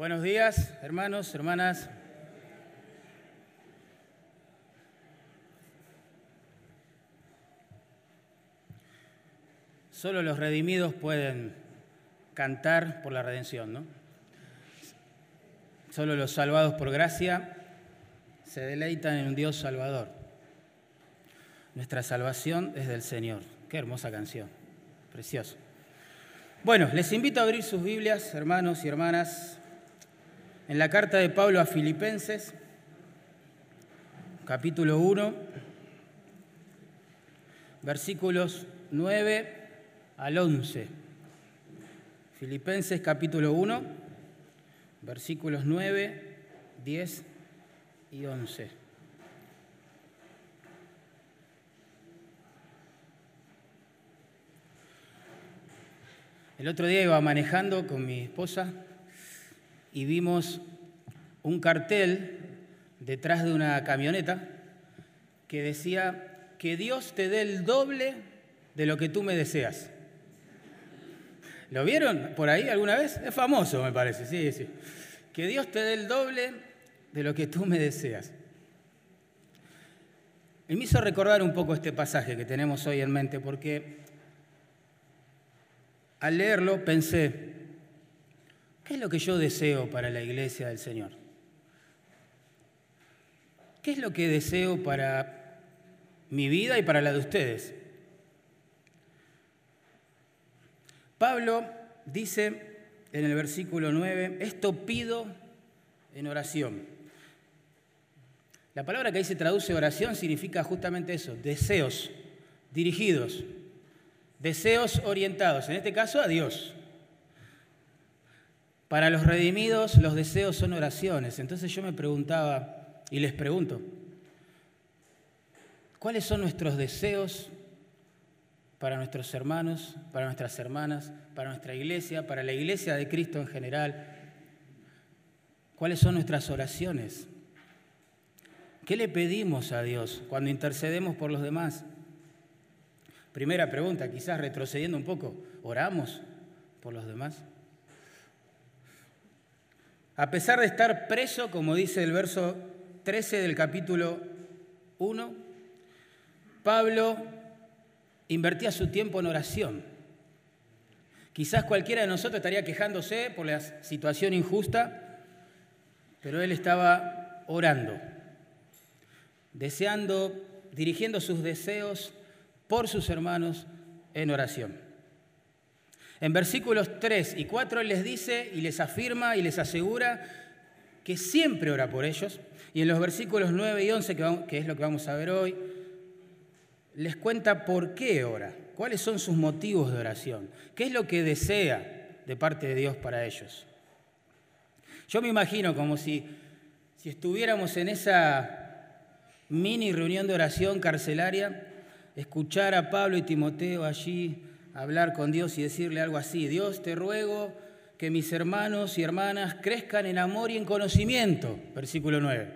Buenos días, hermanos, hermanas. Solo los redimidos pueden cantar por la redención, ¿no? Solo los salvados por gracia se deleitan en un Dios salvador. Nuestra salvación es del Señor. Qué hermosa canción, precioso. Bueno, les invito a abrir sus Biblias, hermanos y hermanas, en la carta de Pablo a Filipenses, capítulo 1, versículos 9 al 11. Filipenses capítulo 1, versículos 9, 10 y 11. El otro día iba manejando con mi esposa y vimos un cartel detrás de una camioneta que decía que Dios te dé el doble de lo que tú me deseas. ¿Lo vieron por ahí alguna vez? Es famoso, me parece, sí, sí. Que Dios te dé el doble de lo que tú me deseas. Y me hizo recordar un poco este pasaje que tenemos hoy en mente, porque al leerlo pensé, ¿qué es lo que yo deseo para la iglesia del Señor? ¿Qué es lo que deseo para mi vida y para la de ustedes? Pablo dice en el versículo 9, esto pido en oración. La palabra que ahí se traduce oración significa justamente eso, deseos dirigidos, deseos orientados, en este caso a Dios. Para los redimidos los deseos son oraciones. Entonces yo me preguntaba y les pregunto, ¿cuáles son nuestros deseos para nuestros hermanos, para nuestras hermanas, para nuestra iglesia, para la iglesia de Cristo en general. ¿Cuáles son nuestras oraciones? ¿Qué le pedimos a Dios cuando intercedemos por los demás? Primera pregunta, quizás retrocediendo un poco, ¿oramos por los demás? A pesar de estar preso, como dice el verso 13 del capítulo 1, Pablo invertía su tiempo en oración. Quizás cualquiera de nosotros estaría quejándose por la situación injusta, pero él estaba orando, deseando, dirigiendo sus deseos por sus hermanos en oración. En versículos 3 y 4 él les dice y les afirma y les asegura que siempre ora por ellos. Y en los versículos 9 y 11, que es lo que vamos a ver hoy, les cuenta por qué ora, cuáles son sus motivos de oración, qué es lo que desea de parte de Dios para ellos. Yo me imagino como si, si estuviéramos en esa mini reunión de oración carcelaria, escuchar a Pablo y Timoteo allí hablar con Dios y decirle algo así, Dios te ruego que mis hermanos y hermanas crezcan en amor y en conocimiento, versículo 9,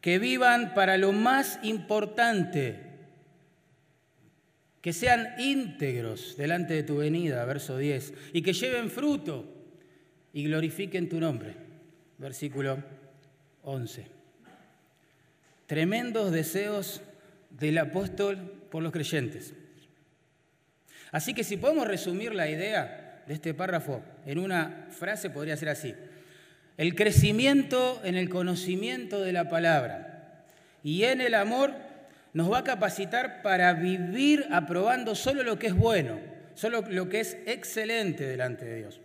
que vivan para lo más importante, que sean íntegros delante de tu venida, verso 10, y que lleven fruto y glorifiquen tu nombre, versículo 11. Tremendos deseos del apóstol por los creyentes. Así que si podemos resumir la idea de este párrafo en una frase, podría ser así. El crecimiento en el conocimiento de la palabra y en el amor nos va a capacitar para vivir aprobando solo lo que es bueno, solo lo que es excelente delante de Dios.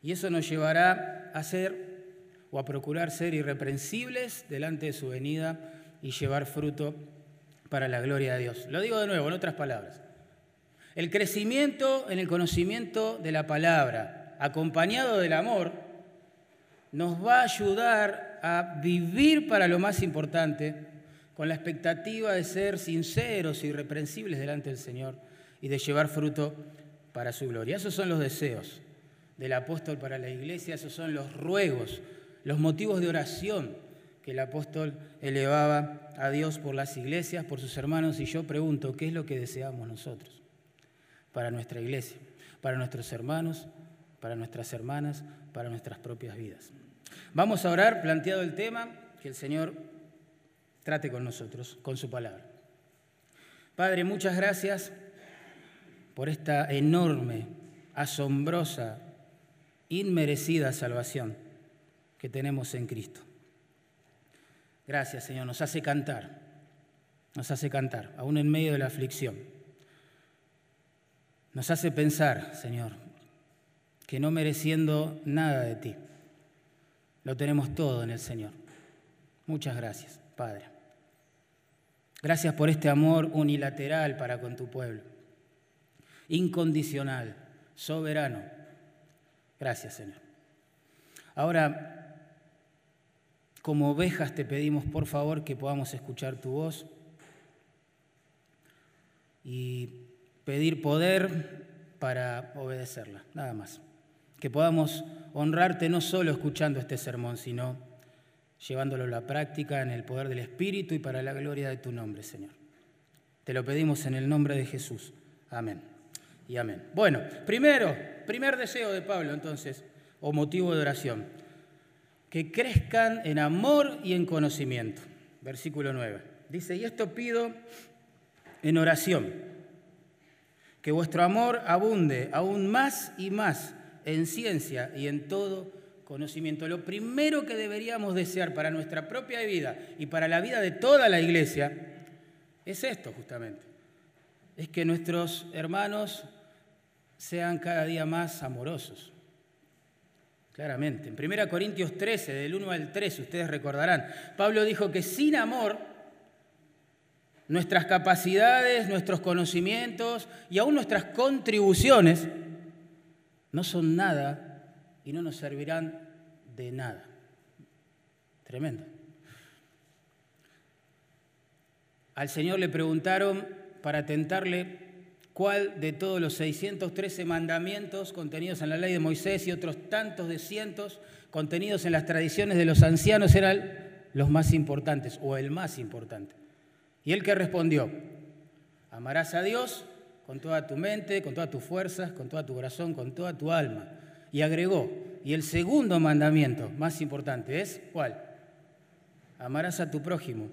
Y eso nos llevará a ser o a procurar ser irreprensibles delante de su venida y llevar fruto para la gloria de Dios. Lo digo de nuevo, en otras palabras. El crecimiento en el conocimiento de la palabra, acompañado del amor, nos va a ayudar a vivir para lo más importante con la expectativa de ser sinceros y irreprensibles delante del Señor y de llevar fruto para su gloria. Esos son los deseos del apóstol para la iglesia, esos son los ruegos, los motivos de oración que el apóstol elevaba a Dios por las iglesias, por sus hermanos, y yo pregunto, ¿qué es lo que deseamos nosotros para nuestra iglesia, para nuestros hermanos, para nuestras hermanas, para nuestras propias vidas. Vamos a orar planteado el tema, que el Señor trate con nosotros, con su palabra. Padre, muchas gracias por esta enorme, asombrosa, inmerecida salvación que tenemos en Cristo. Gracias, Señor, nos hace cantar, nos hace cantar, aún en medio de la aflicción. Nos hace pensar, Señor, que no mereciendo nada de ti, lo tenemos todo en el Señor. Muchas gracias, Padre. Gracias por este amor unilateral para con tu pueblo, incondicional, soberano. Gracias, Señor. Ahora, como ovejas te pedimos por favor que podamos escuchar tu voz y pedir poder para obedecerla, nada más que podamos honrarte no solo escuchando este sermón, sino llevándolo a la práctica en el poder del Espíritu y para la gloria de tu nombre, Señor. Te lo pedimos en el nombre de Jesús. Amén. Y amén. Bueno, primero, primer deseo de Pablo entonces, o motivo de oración, que crezcan en amor y en conocimiento. Versículo 9. Dice, y esto pido en oración, que vuestro amor abunde aún más y más en ciencia y en todo conocimiento. Lo primero que deberíamos desear para nuestra propia vida y para la vida de toda la iglesia es esto justamente. Es que nuestros hermanos sean cada día más amorosos. Claramente. En 1 Corintios 13, del 1 al 3, ustedes recordarán, Pablo dijo que sin amor nuestras capacidades, nuestros conocimientos y aún nuestras contribuciones no son nada y no nos servirán de nada. Tremendo. Al Señor le preguntaron para tentarle cuál de todos los 613 mandamientos contenidos en la ley de Moisés y otros tantos de cientos contenidos en las tradiciones de los ancianos eran los más importantes o el más importante. Y él que respondió, amarás a Dios con toda tu mente, con todas tus fuerzas, con toda tu corazón, con toda tu alma. Y agregó, y el segundo mandamiento más importante es, ¿cuál? Amarás a tu prójimo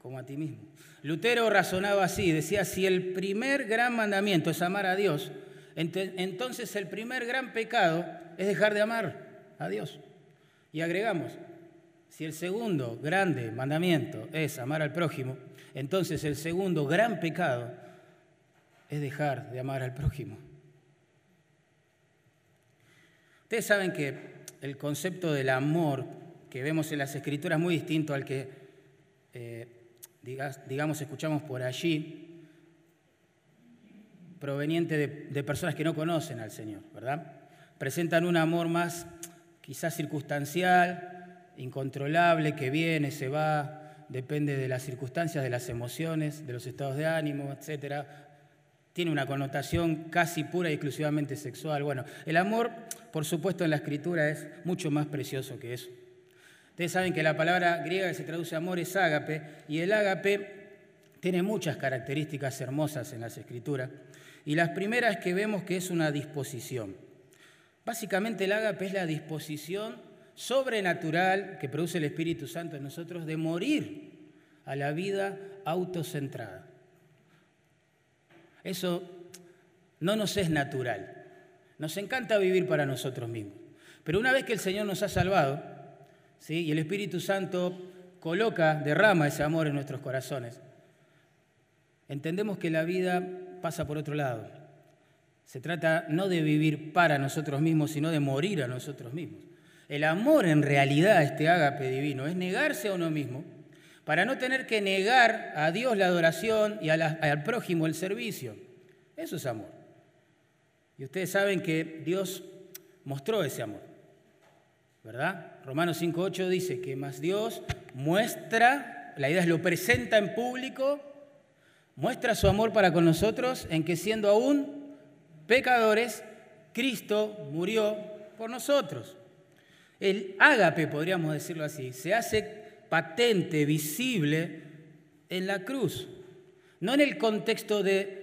como a ti mismo. Lutero razonaba así, decía, si el primer gran mandamiento es amar a Dios, entonces el primer gran pecado es dejar de amar a Dios. Y agregamos, si el segundo grande mandamiento es amar al prójimo, entonces el segundo gran pecado es dejar de amar al prójimo. Ustedes saben que el concepto del amor que vemos en las escrituras es muy distinto al que, eh, digamos, escuchamos por allí, proveniente de, de personas que no conocen al Señor, ¿verdad? Presentan un amor más quizás circunstancial, incontrolable, que viene, se va, depende de las circunstancias, de las emociones, de los estados de ánimo, etcétera, tiene una connotación casi pura y exclusivamente sexual. Bueno, el amor, por supuesto, en la escritura es mucho más precioso que eso. Ustedes saben que la palabra griega que se traduce amor es ágape, y el ágape tiene muchas características hermosas en las escrituras. Y las primeras que vemos que es una disposición. Básicamente el ágape es la disposición sobrenatural que produce el Espíritu Santo en nosotros de morir a la vida autocentrada. Eso no nos es natural. Nos encanta vivir para nosotros mismos. Pero una vez que el Señor nos ha salvado, ¿sí? y el Espíritu Santo coloca, derrama ese amor en nuestros corazones, entendemos que la vida pasa por otro lado. Se trata no de vivir para nosotros mismos, sino de morir a nosotros mismos. El amor en realidad, este ágape divino, es negarse a uno mismo para no tener que negar a Dios la adoración y al prójimo el servicio. Eso es amor. Y ustedes saben que Dios mostró ese amor, ¿verdad? Romanos 5.8 dice que más Dios muestra, la idea es lo presenta en público, muestra su amor para con nosotros en que siendo aún pecadores, Cristo murió por nosotros. El ágape, podríamos decirlo así, se hace patente, visible en la cruz. No en el contexto de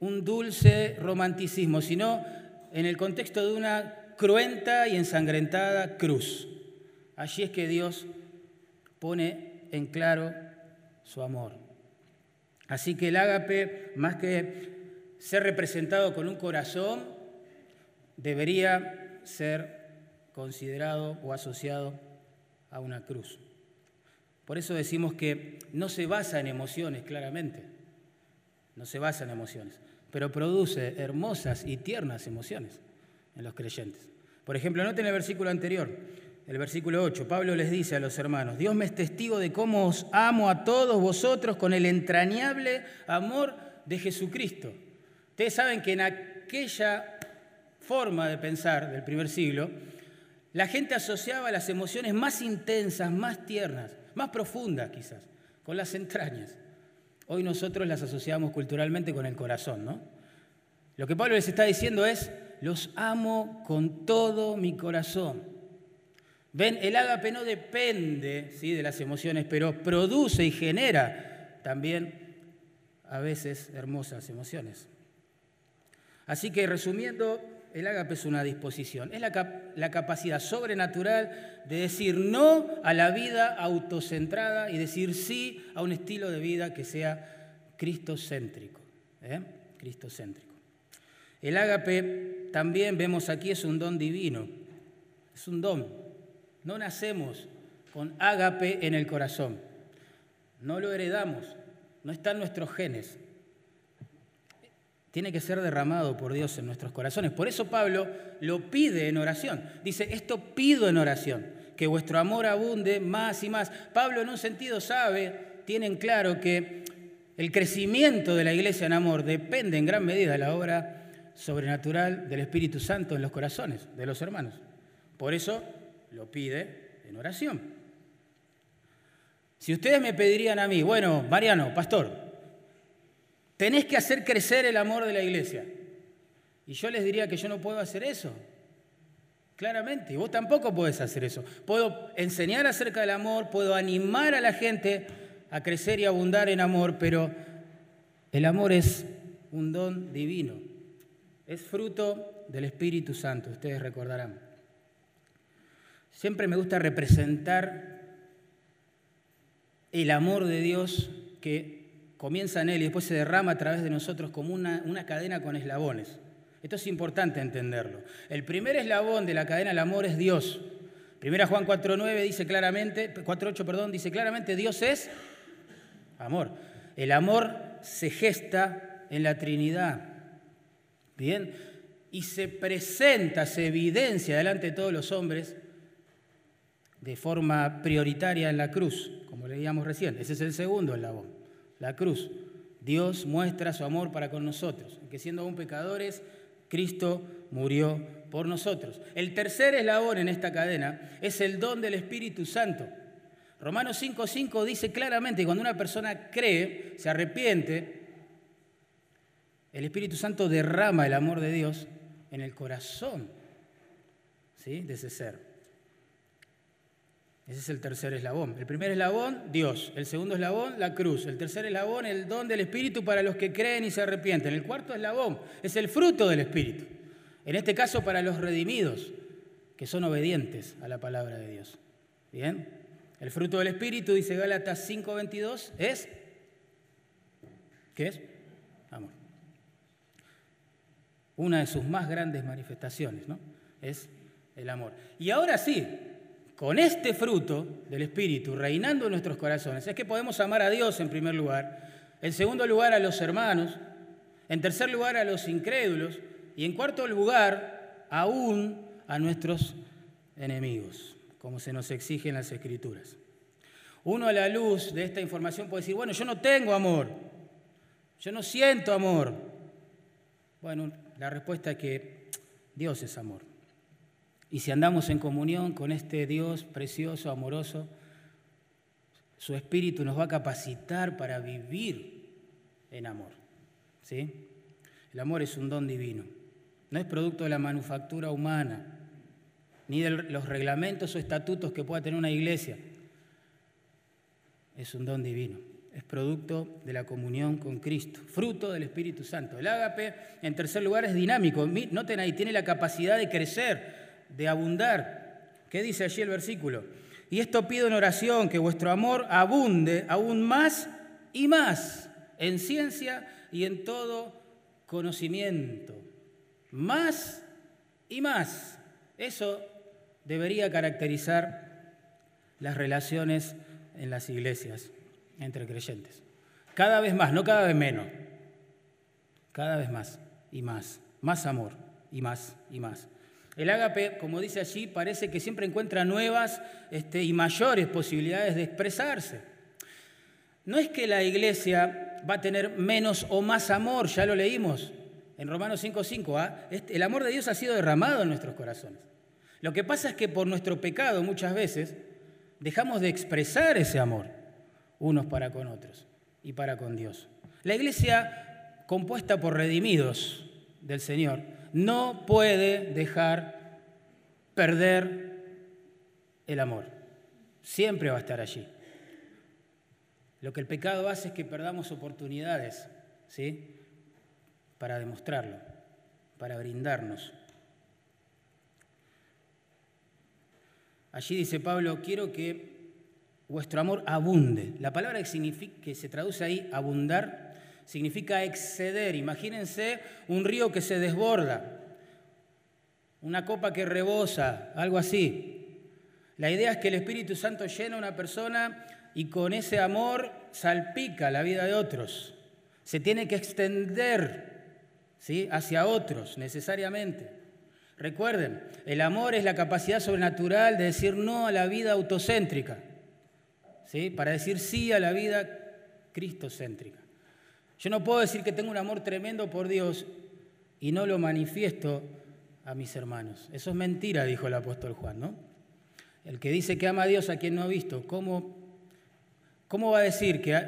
un dulce romanticismo, sino en el contexto de una cruenta y ensangrentada cruz. Allí es que Dios pone en claro su amor. Así que el ágape, más que ser representado con un corazón, debería ser considerado o asociado a una cruz. Por eso decimos que no se basa en emociones, claramente. No se basa en emociones, pero produce hermosas y tiernas emociones en los creyentes. Por ejemplo, noten el versículo anterior, el versículo 8. Pablo les dice a los hermanos, Dios me es testigo de cómo os amo a todos vosotros con el entrañable amor de Jesucristo. Ustedes saben que en aquella forma de pensar del primer siglo, la gente asociaba las emociones más intensas, más tiernas, más profundas quizás, con las entrañas. Hoy nosotros las asociamos culturalmente con el corazón, ¿no? Lo que Pablo les está diciendo es, los amo con todo mi corazón. Ven, el ágape no depende ¿sí? de las emociones, pero produce y genera también a veces hermosas emociones. Así que resumiendo, el ágape es una disposición, es la, la, capacidad sobrenatural de decir no a la vida autocentrada y decir sí a un estilo de vida que sea cristocéntrico. ¿eh? Cristocéntrico. El ágape también vemos aquí es un don divino, es un don. No nacemos con ágape en el corazón, no lo heredamos, no está en nuestros genes tiene que ser derramado por Dios en nuestros corazones. Por eso Pablo lo pide en oración. Dice, esto pido en oración, que vuestro amor abunde más y más. Pablo en un sentido sabe, tienen claro que el crecimiento de la iglesia en amor depende en gran medida de la obra sobrenatural del Espíritu Santo en los corazones de los hermanos. Por eso lo pide en oración. Si ustedes me pedirían a mí, bueno, Mariano, pastor, Tenés que hacer crecer el amor de la iglesia. Y yo les diría que yo no puedo hacer eso. Claramente, y vos tampoco podés hacer eso. Puedo enseñar acerca del amor, puedo animar a la gente a crecer y abundar en amor, pero el amor es un don divino. Es fruto del Espíritu Santo, ustedes recordarán. Siempre me gusta representar el amor de Dios que comienza en Él y después se derrama a través de nosotros como una, una cadena con eslabones. Esto es importante entenderlo. El primer eslabón de la cadena del amor es Dios. Primera Juan 4.9 dice claramente, 4.8 perdón, dice claramente, Dios es amor. El amor se gesta en la Trinidad. Bien, y se presenta, se evidencia delante de todos los hombres de forma prioritaria en la cruz, como leíamos recién. Ese es el segundo eslabón la cruz. Dios muestra su amor para con nosotros, que siendo aún pecadores, Cristo murió por nosotros. El tercer eslabón en esta cadena es el don del Espíritu Santo. Romanos 5.5 dice claramente que cuando una persona cree, se arrepiente, el Espíritu Santo derrama el amor de Dios en el corazón ¿sí? de ese ser. Ese es el tercer eslabón. El primer eslabón, Dios. El segundo eslabón, la cruz. El tercer eslabón, el don del Espíritu para los que creen y se arrepienten. El cuarto eslabón es el fruto del Espíritu. En este caso, para los redimidos, que son obedientes a la palabra de Dios. ¿Bien? El fruto del Espíritu, dice Gálatas 5:22, es... ¿Qué es? Amor. Una de sus más grandes manifestaciones, ¿no? Es el amor. Y ahora sí, con este fruto del Espíritu reinando en nuestros corazones, es que podemos amar a Dios en primer lugar, en segundo lugar a los hermanos, en tercer lugar a los incrédulos y en cuarto lugar aún a nuestros enemigos, como se nos exige en las Escrituras. Uno a la luz de esta información puede decir, bueno, yo no tengo amor, yo no siento amor. Bueno, la respuesta es que Dios es amor. Y si andamos en comunión con este Dios precioso, amoroso, su espíritu nos va a capacitar para vivir en amor. ¿sí? El amor es un don divino. No es producto de la manufactura humana, ni de los reglamentos o estatutos que pueda tener una iglesia. Es un don divino. Es producto de la comunión con Cristo, fruto del Espíritu Santo. El ágape, en tercer lugar, es dinámico. Noten ahí, tiene la capacidad de crecer de abundar. ¿Qué dice allí el versículo? Y esto pido en oración, que vuestro amor abunde aún más y más en ciencia y en todo conocimiento. Más y más. Eso debería caracterizar las relaciones en las iglesias entre creyentes. Cada vez más, no cada vez menos. Cada vez más y más. Más amor y más y más. El ágape, como dice allí, parece que siempre encuentra nuevas este, y mayores posibilidades de expresarse. No es que la iglesia va a tener menos o más amor, ya lo leímos en Romanos 5.5. ¿ah? Este, el amor de Dios ha sido derramado en nuestros corazones. Lo que pasa es que por nuestro pecado muchas veces dejamos de expresar ese amor unos para con otros y para con Dios. La iglesia compuesta por redimidos del Señor no puede dejar perder el amor. Siempre va a estar allí. Lo que el pecado hace es que perdamos oportunidades, ¿sí? Para demostrarlo, para brindarnos. Allí dice Pablo, quiero que vuestro amor abunde. La palabra que, significa, que se traduce ahí, abundar, significa exceder. Imagínense un río que se desborda, una copa que rebosa, algo así. La idea es que el Espíritu Santo llena a una persona y con ese amor salpica la vida de otros. Se tiene que extender ¿sí? hacia otros necesariamente. Recuerden, el amor es la capacidad sobrenatural de decir no a la vida autocéntrica para decir sí a la vida cristocéntrica. Yo no puedo decir que tengo un amor tremendo por Dios y no lo manifiesto a mis hermanos. Eso es mentira, dijo el apóstol Juan, ¿no? El que dice que ama a Dios a quien no ha visto, ¿cómo, cómo va a decir que,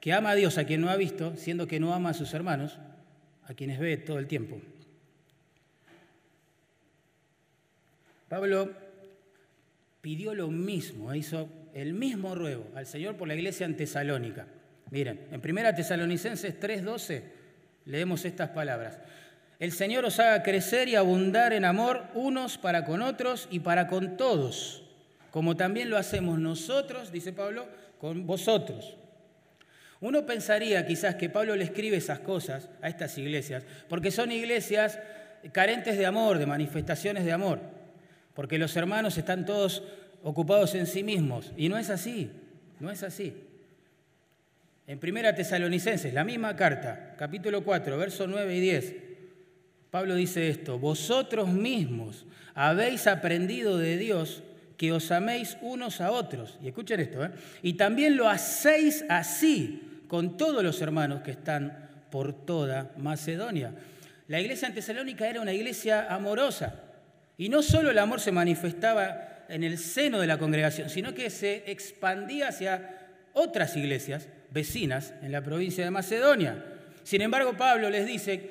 que ama a Dios a quien no ha visto, siendo que no ama a sus hermanos, a quienes ve todo el tiempo? Pablo pidió lo mismo, hizo el mismo ruego al Señor por la iglesia en Tesalónica. Miren, en 1 Tesalonicenses 3:12 leemos estas palabras. El Señor os haga crecer y abundar en amor unos para con otros y para con todos, como también lo hacemos nosotros, dice Pablo, con vosotros. Uno pensaría quizás que Pablo le escribe esas cosas a estas iglesias, porque son iglesias carentes de amor, de manifestaciones de amor, porque los hermanos están todos ocupados en sí mismos. Y no es así, no es así. En Primera Tesalonicenses, la misma carta, capítulo 4, versos 9 y 10, Pablo dice esto, vosotros mismos habéis aprendido de Dios que os améis unos a otros. Y escuchen esto, ¿eh? y también lo hacéis así con todos los hermanos que están por toda Macedonia. La iglesia en Tesalónica era una iglesia amorosa. Y no solo el amor se manifestaba en el seno de la congregación, sino que se expandía hacia otras iglesias vecinas en la provincia de Macedonia. Sin embargo, Pablo les dice,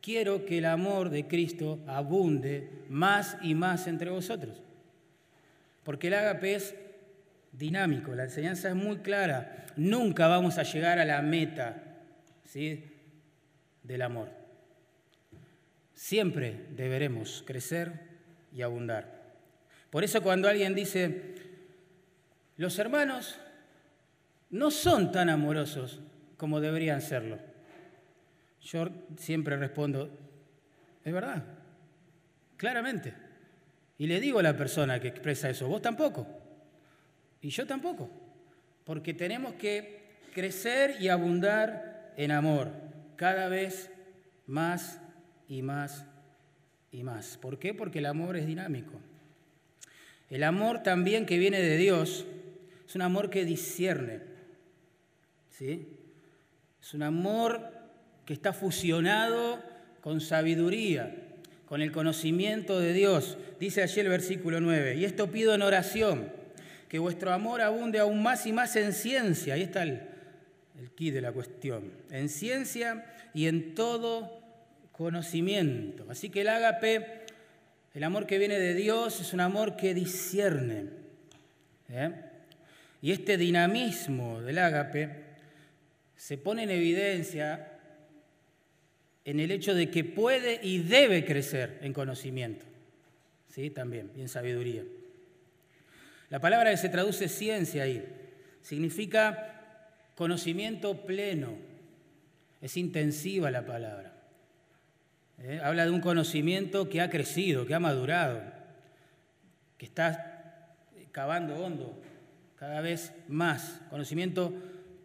quiero que el amor de Cristo abunde más y más entre vosotros. Porque el ágape es dinámico, la enseñanza es muy clara. Nunca vamos a llegar a la meta ¿sí? del amor. Siempre deberemos crecer y abundar. Por eso cuando alguien dice, los hermanos no son tan amorosos como deberían serlo, yo siempre respondo, es verdad, claramente. Y le digo a la persona que expresa eso, vos tampoco, y yo tampoco, porque tenemos que crecer y abundar en amor, cada vez más y más y más. ¿Por qué? Porque el amor es dinámico. El amor también que viene de Dios es un amor que discierne. ¿Sí? Es un amor que está fusionado con sabiduría, con el conocimiento de Dios. Dice allí el versículo 9, y esto pido en oración, que vuestro amor abunde aún más y más en ciencia. Ahí está el, el key de la cuestión. En ciencia y en todo conocimiento. Así que el ágape el amor que viene de Dios es un amor que discierne. ¿eh? Y este dinamismo del ágape se pone en evidencia en el hecho de que puede y debe crecer en conocimiento. ¿sí? También, y en sabiduría. La palabra que se traduce ciencia ahí significa conocimiento pleno. Es intensiva la palabra. ¿eh? Habla de un conocimiento que ha crecido, que ha madurado, que está cavando hondo cada vez más. Conocimiento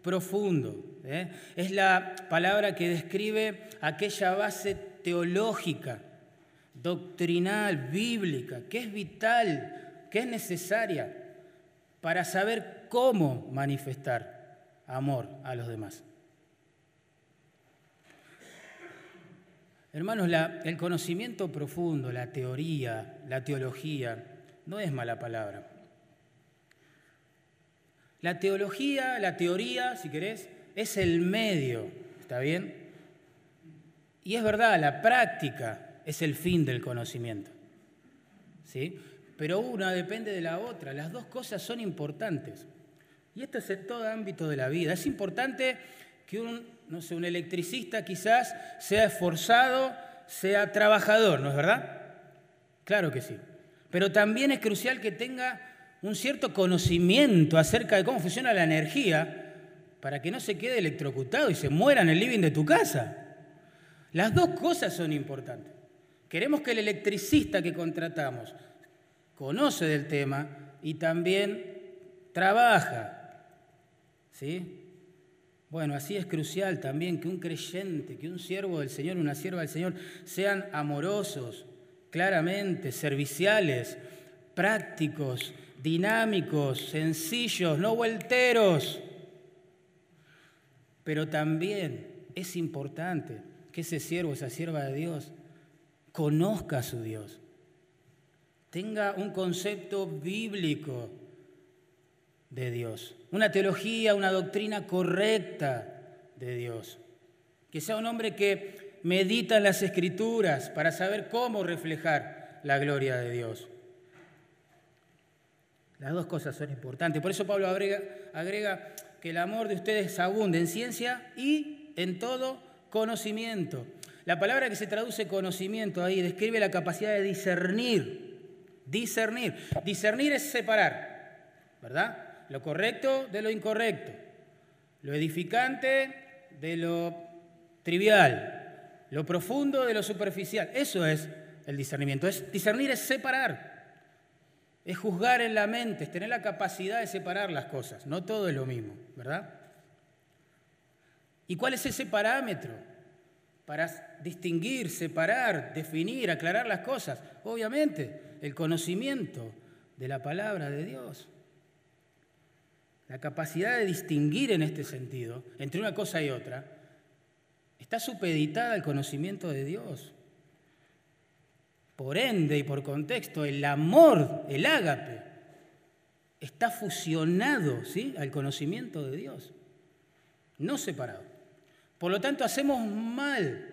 profundo. ¿eh? Es la palabra que describe aquella base teológica, doctrinal, bíblica, que es vital, que es necesaria para saber cómo manifestar amor a los demás. Hermanos, el conocimiento profundo, la teoría, la teología, no es mala palabra. La teología, la teoría, si querés, es el medio, ¿está bien? Y es verdad, la práctica es el fin del conocimiento. ¿Sí? Pero una depende de la otra, las dos cosas son importantes. Y esto es en todo ámbito de la vida. Es importante que un, no sé, un electricista quizás sea esforzado, sea trabajador, ¿no es verdad? Claro que sí. Pero también es crucial que tenga un cierto conocimiento acerca de cómo funciona la energía para que no se quede electrocutado y se muera en el living de tu casa. Las dos cosas son importantes. Queremos que el electricista que contratamos conoce del tema y también trabaja. ¿Sí? Bueno, así es crucial también que un creyente, que un siervo del Señor, una sierva del Señor, sean amorosos, claramente, serviciales, prácticos, dinámicos, sencillos, no vuelteros. Pero también es importante que ese siervo, esa sierva de Dios, conozca a su Dios, tenga un concepto bíblico de Dios, una teología, una doctrina correcta de Dios. Que sea un hombre que medita en las escrituras para saber cómo reflejar la gloria de Dios. Las dos cosas son importantes. Por eso Pablo agrega, que el amor de ustedes abunde en ciencia y en todo conocimiento. La palabra que se traduce conocimiento ahí describe la capacidad de discernir. Discernir. Discernir es separar, ¿verdad? lo correcto de lo incorrecto, lo edificante de lo trivial, lo profundo de lo superficial. Eso es el discernimiento. Es, discernir es separar, es juzgar en la mente, es tener la capacidad de separar las cosas. No todo es lo mismo, ¿verdad? ¿Y cuál es ese parámetro para distinguir, separar, definir, aclarar las cosas? Obviamente, el conocimiento de la palabra de Dios. La capacidad de distinguir en este sentido entre una cosa y otra está supeditada al conocimiento de Dios. Por ende y por contexto, el amor, el ágape, está fusionado ¿sí? al conocimiento de Dios, no separado. Por lo tanto, hacemos mal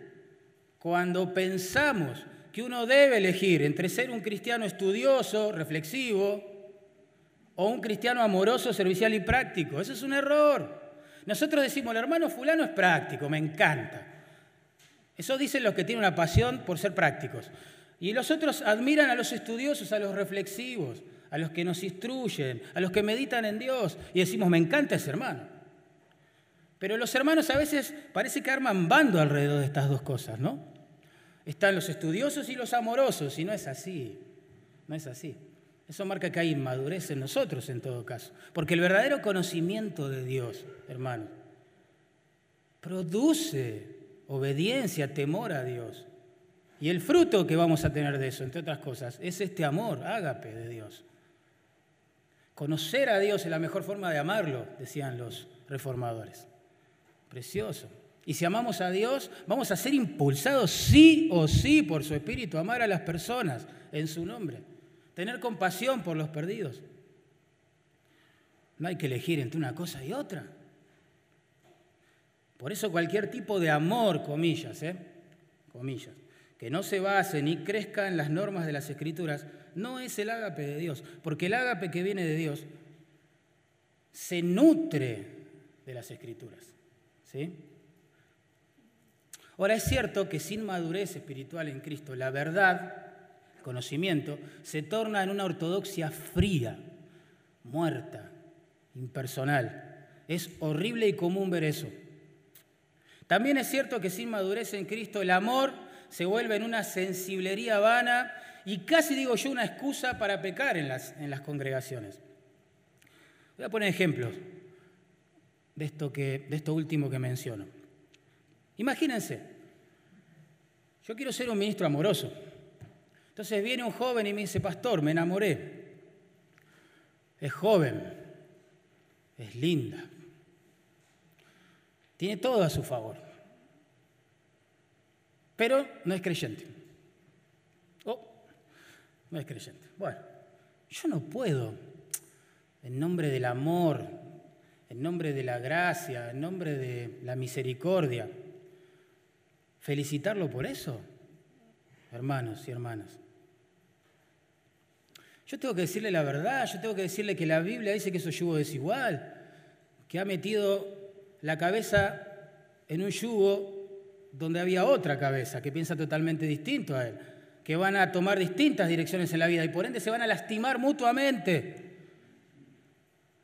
cuando pensamos que uno debe elegir entre ser un cristiano estudioso, reflexivo, o un cristiano amoroso, servicial y práctico. Eso es un error. Nosotros decimos, el hermano fulano es práctico, me encanta. Eso dicen los que tienen una pasión por ser prácticos. Y los otros admiran a los estudiosos, a los reflexivos, a los que nos instruyen, a los que meditan en Dios. Y decimos, me encanta ese hermano. Pero los hermanos a veces parece que arman bando alrededor de estas dos cosas, ¿no? Están los estudiosos y los amorosos, y no es así. No es así. Eso marca que hay inmadurez en nosotros en todo caso. Porque el verdadero conocimiento de Dios, hermano, produce obediencia, temor a Dios. Y el fruto que vamos a tener de eso, entre otras cosas, es este amor, ágape de Dios. Conocer a Dios es la mejor forma de amarlo, decían los reformadores. Precioso. Y si amamos a Dios, vamos a ser impulsados sí o sí por su Espíritu, amar a las personas en su nombre tener compasión por los perdidos. No hay que elegir entre una cosa y otra. Por eso cualquier tipo de amor, comillas, ¿eh? comillas, que no se base ni crezca en las normas de las escrituras, no es el ágape de Dios, porque el ágape que viene de Dios se nutre de las escrituras. ¿sí? Ahora es cierto que sin madurez espiritual en Cristo, la verdad conocimiento, se torna en una ortodoxia fría, muerta, impersonal. Es horrible y común ver eso. También es cierto que sin madurez en Cristo el amor se vuelve en una sensiblería vana y casi digo yo una excusa para pecar en las, en las congregaciones. Voy a poner ejemplos de esto, que, de esto último que menciono. Imagínense, yo quiero ser un ministro amoroso. Entonces viene un joven y me dice, pastor, me enamoré. Es joven, es linda, tiene todo a su favor, pero no es creyente. Oh, no es creyente. Bueno, yo no puedo, en nombre del amor, en nombre de la gracia, en nombre de la misericordia, felicitarlo por eso, hermanos y hermanas. Yo tengo que decirle la verdad, yo tengo que decirle que la Biblia dice que eso yugo desigual, que ha metido la cabeza en un yugo donde había otra cabeza que piensa totalmente distinto a él, que van a tomar distintas direcciones en la vida y por ende se van a lastimar mutuamente.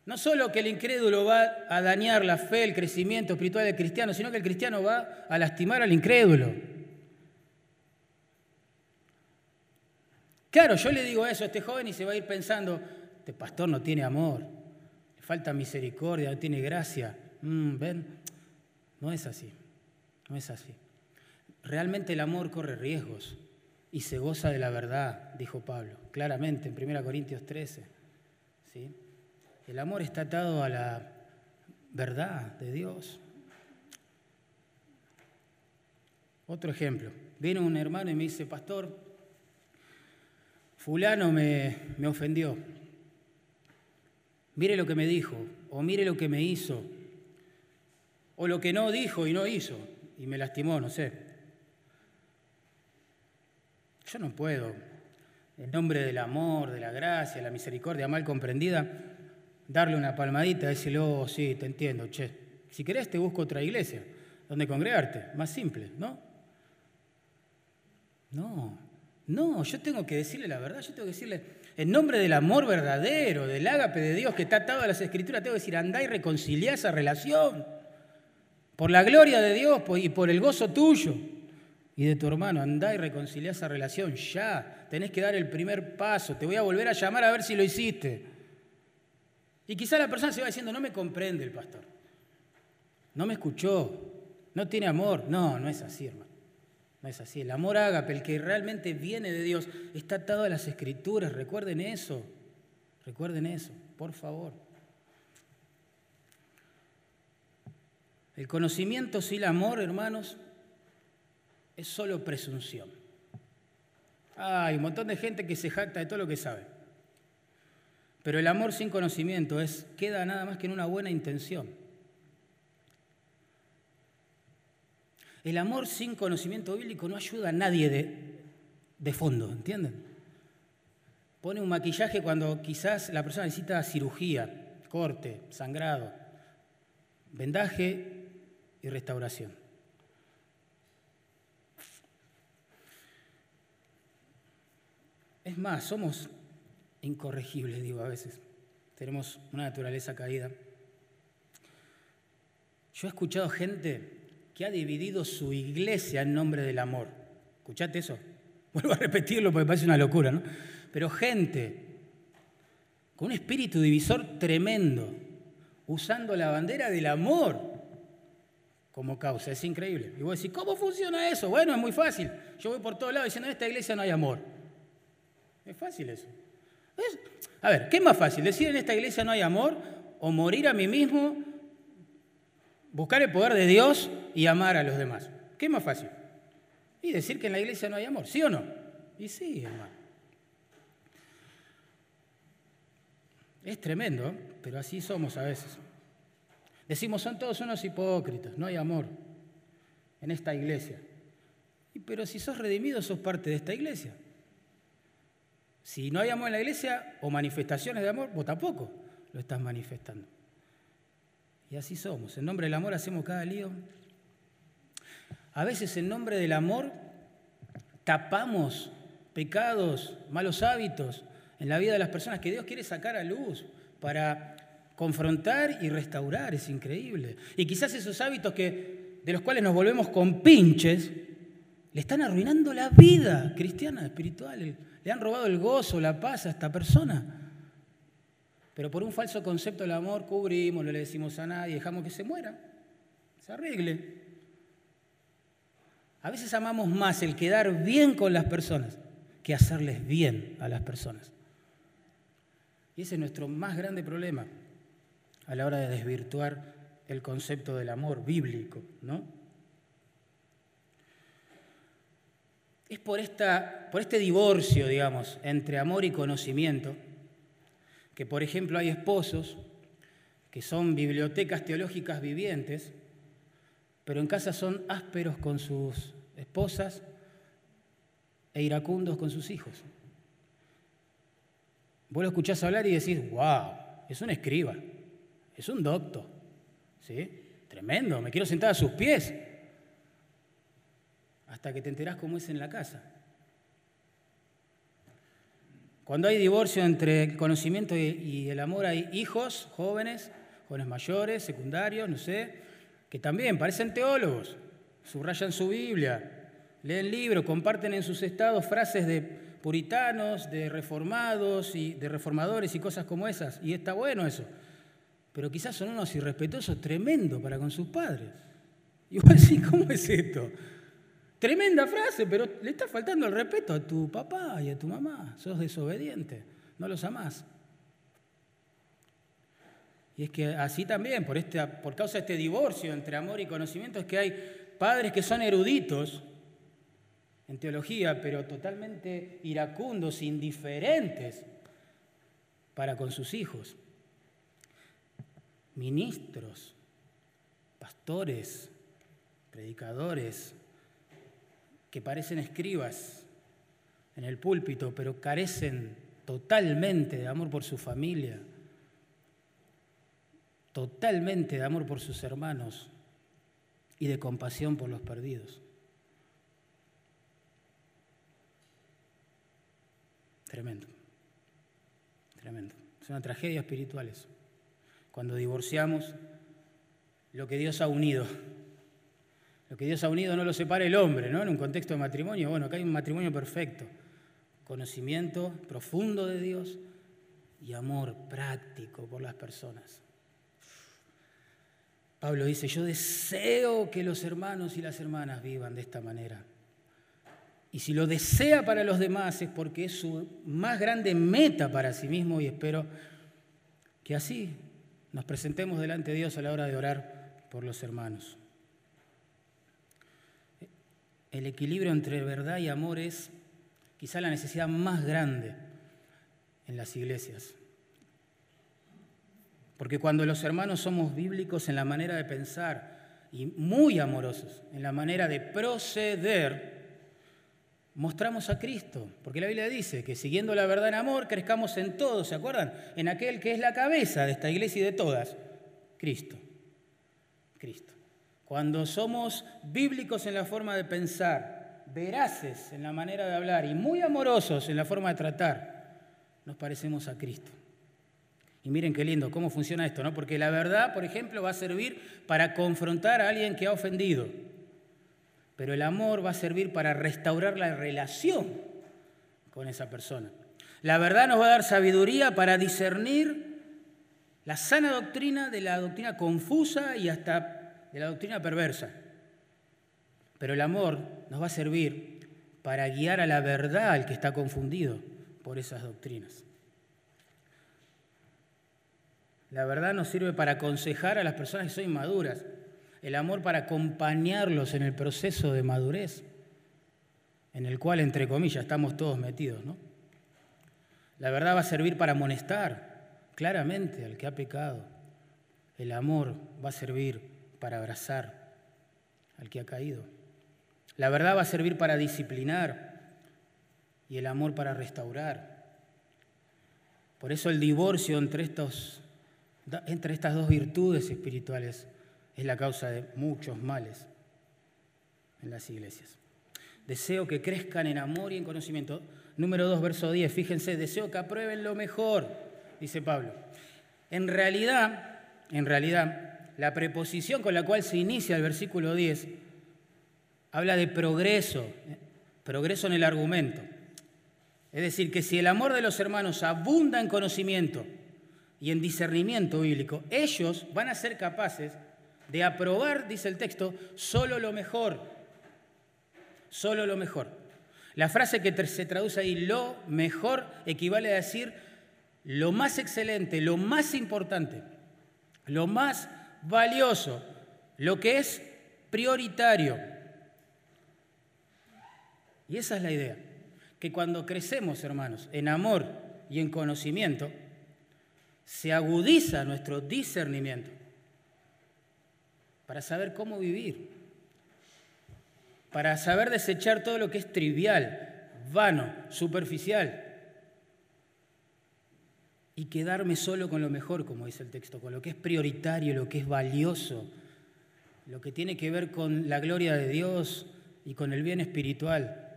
No solo que el incrédulo va a dañar la fe, el crecimiento espiritual del cristiano, sino que el cristiano va a lastimar al incrédulo. Claro, yo le digo eso a este joven y se va a ir pensando, este pastor no tiene amor, le falta misericordia, no tiene gracia. Mm, ¿Ven? No es así, no es así. Realmente el amor corre riesgos y se goza de la verdad, dijo Pablo, claramente en 1 Corintios 13. ¿sí? El amor está atado a la verdad de Dios. Otro ejemplo. Viene un hermano y me dice, pastor, fulano me, me ofendió. Mire lo que me dijo, o mire lo que me hizo, o lo que no dijo y no hizo, y me lastimó, no sé. Yo no puedo, en nombre del amor, de la gracia, de la misericordia mal comprendida, darle una palmadita, decirle, oh, sí, te entiendo, che. Si querés te busco otra iglesia donde congregarte, más simple, ¿no? No, no, yo tengo que decirle la verdad, yo tengo que decirle, en nombre del amor verdadero, del ágape de Dios que está atado a las escrituras, tengo que decir, andá y reconciliá esa relación. Por la gloria de Dios y por el gozo tuyo y de tu hermano, andá y reconciliá esa relación ya. Tenés que dar el primer paso, te voy a volver a llamar a ver si lo hiciste. Y quizá la persona se va diciendo, no me comprende el pastor, no me escuchó, no tiene amor. No, no es así, hermano. No es así. El amor ágape, el que realmente viene de Dios, está atado a las escrituras. Recuerden eso. Recuerden eso, por favor. El conocimiento sin el amor, hermanos, es solo presunción. Hay un montón de gente que se jacta de todo lo que sabe. Pero el amor sin conocimiento es, queda nada más que en una buena intención. El amor sin conocimiento bíblico no ayuda a nadie de, de fondo, ¿entienden? Pone un maquillaje cuando quizás la persona necesita cirugía, corte, sangrado, vendaje y restauración. Es más, somos incorregibles, digo a veces. Tenemos una naturaleza caída. Yo he escuchado gente que ha dividido su iglesia en nombre del amor. ¿Escuchaste eso? Vuelvo a repetirlo porque parece una locura, ¿no? Pero gente con un espíritu divisor tremendo, usando la bandera del amor como causa. Es increíble. Y vos decís, ¿cómo funciona eso? Bueno, es muy fácil. Yo voy por todos lados diciendo, en esta iglesia no hay amor. Es fácil eso. A ver, ¿qué es más fácil? ¿Decir en esta iglesia no hay amor o morir a mí mismo, buscar el poder de Dios y amar a los demás? ¿Qué es más fácil? Y decir que en la iglesia no hay amor, ¿sí o no? Y sí, hermano. Es tremendo, pero así somos a veces. Decimos, son todos unos hipócritas, no hay amor en esta iglesia. Pero si sos redimido, sos parte de esta iglesia. Si no hay amor en la iglesia o manifestaciones de amor, vos tampoco lo estás manifestando. Y así somos. En nombre del amor hacemos cada lío. A veces en nombre del amor tapamos pecados, malos hábitos en la vida de las personas que Dios quiere sacar a luz para confrontar y restaurar. Es increíble. Y quizás esos hábitos que, de los cuales nos volvemos con pinches, le están arruinando la vida cristiana, espiritual. Le han robado el gozo, la paz a esta persona. Pero por un falso concepto del amor cubrimos, no le decimos a nadie, dejamos que se muera, se arregle. A veces amamos más el quedar bien con las personas que hacerles bien a las personas. Y ese es nuestro más grande problema a la hora de desvirtuar el concepto del amor bíblico, ¿no? Es por, esta, por este divorcio, digamos, entre amor y conocimiento, que por ejemplo hay esposos que son bibliotecas teológicas vivientes, pero en casa son ásperos con sus esposas e iracundos con sus hijos. Vos lo escuchás hablar y decís, wow, es un escriba, es un docto, ¿sí? Tremendo, me quiero sentar a sus pies. Hasta que te enterás cómo es en la casa. Cuando hay divorcio entre conocimiento y el amor, hay hijos jóvenes, jóvenes mayores, secundarios, no sé, que también parecen teólogos, subrayan su Biblia, leen libros, comparten en sus estados frases de puritanos, de reformados y de reformadores y cosas como esas, y está bueno eso. Pero quizás son unos irrespetuosos tremendos para con sus padres. Igual sí, ¿cómo es esto? Tremenda frase, pero le está faltando el respeto a tu papá y a tu mamá. Sos desobediente, no los amás. Y es que así también, por, este, por causa de este divorcio entre amor y conocimiento, es que hay padres que son eruditos en teología, pero totalmente iracundos, indiferentes para con sus hijos. Ministros, pastores, predicadores, que parecen escribas en el púlpito, pero carecen totalmente de amor por su familia, totalmente de amor por sus hermanos y de compasión por los perdidos. Tremendo, tremendo. Es una tragedia espiritual eso. Cuando divorciamos lo que Dios ha unido lo que Dios ha unido no lo separa el hombre, ¿no? En un contexto de matrimonio, bueno, acá hay un matrimonio perfecto. Conocimiento profundo de Dios y amor práctico por las personas. Pablo dice, yo deseo que los hermanos y las hermanas vivan de esta manera. Y si lo desea para los demás es porque es su más grande meta para sí mismo y espero que así nos presentemos delante de Dios a la hora de orar por los hermanos. El equilibrio entre verdad y amor es quizá la necesidad más grande en las iglesias. Porque cuando los hermanos somos bíblicos en la manera de pensar y muy amorosos en la manera de proceder, mostramos a Cristo. Porque la Biblia dice que siguiendo la verdad en amor crezcamos en todo, ¿se acuerdan? En aquel que es la cabeza de esta iglesia y de todas, Cristo. Cristo. Cuando somos bíblicos en la forma de pensar, veraces en la manera de hablar y muy amorosos en la forma de tratar, nos parecemos a Cristo. Y miren qué lindo cómo funciona esto, ¿no? Porque la verdad, por ejemplo, va a servir para confrontar a alguien que ha ofendido. Pero el amor va a servir para restaurar la relación con esa persona. La verdad nos va a dar sabiduría para discernir la sana doctrina de la doctrina confusa y hasta de la doctrina perversa. Pero el amor nos va a servir para guiar a la verdad al que está confundido por esas doctrinas. La verdad nos sirve para aconsejar a las personas que son inmaduras. El amor para acompañarlos en el proceso de madurez, en el cual, entre comillas, estamos todos metidos. ¿no? La verdad va a servir para amonestar claramente al que ha pecado. El amor va a servir para abrazar al que ha caído. La verdad va a servir para disciplinar y el amor para restaurar. Por eso el divorcio entre, estos, entre estas dos virtudes espirituales es la causa de muchos males en las iglesias. Deseo que crezcan en amor y en conocimiento. Número 2, verso 10. Fíjense, deseo que aprueben lo mejor, dice Pablo. En realidad, en realidad, la preposición con la cual se inicia el versículo 10 habla de progreso, progreso en el argumento. Es decir, que si el amor de los hermanos abunda en conocimiento y en discernimiento bíblico, ellos van a ser capaces de aprobar, dice el texto, solo lo mejor. Solo lo mejor. La frase que se traduce ahí, lo mejor, equivale a decir lo más excelente, lo más importante, lo más valioso, lo que es prioritario. Y esa es la idea, que cuando crecemos, hermanos, en amor y en conocimiento, se agudiza nuestro discernimiento para saber cómo vivir, para saber desechar todo lo que es trivial, vano, superficial, y quedarme solo con lo mejor, como dice el texto, con lo que es prioritario, lo que es valioso, lo que tiene que ver con la gloria de Dios y con el bien espiritual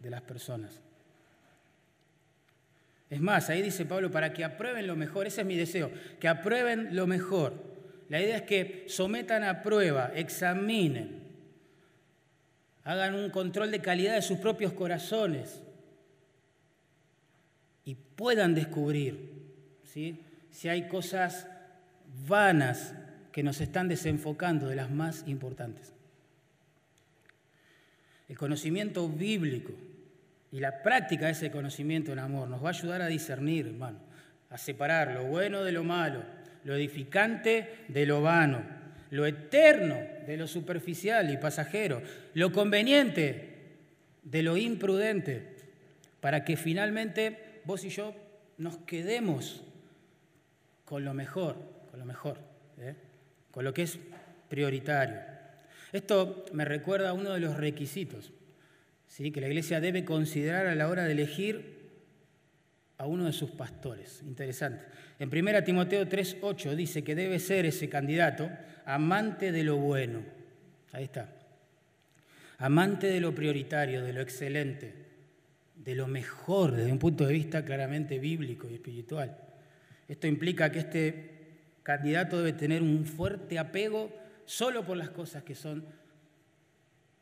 de las personas. Es más, ahí dice Pablo, para que aprueben lo mejor, ese es mi deseo, que aprueben lo mejor. La idea es que sometan a prueba, examinen, hagan un control de calidad de sus propios corazones y puedan descubrir si hay cosas vanas que nos están desenfocando de las más importantes. El conocimiento bíblico y la práctica de ese conocimiento en amor nos va a ayudar a discernir, hermano, a separar lo bueno de lo malo, lo edificante de lo vano, lo eterno de lo superficial y pasajero, lo conveniente de lo imprudente, para que finalmente vos y yo nos quedemos con lo mejor, con lo mejor, ¿eh? con lo que es prioritario. Esto me recuerda a uno de los requisitos ¿sí? que la iglesia debe considerar a la hora de elegir a uno de sus pastores. Interesante. En 1 Timoteo 3:8 dice que debe ser ese candidato amante de lo bueno. Ahí está. Amante de lo prioritario, de lo excelente, de lo mejor desde un punto de vista claramente bíblico y espiritual. Esto implica que este candidato debe tener un fuerte apego solo por las cosas que son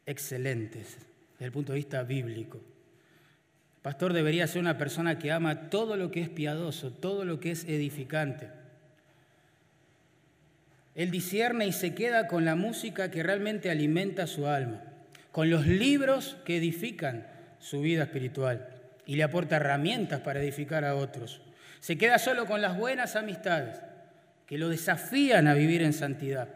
excelentes, desde el punto de vista bíblico. El pastor debería ser una persona que ama todo lo que es piadoso, todo lo que es edificante. Él discierne y se queda con la música que realmente alimenta su alma, con los libros que edifican su vida espiritual y le aporta herramientas para edificar a otros. Se queda solo con las buenas amistades que lo desafían a vivir en santidad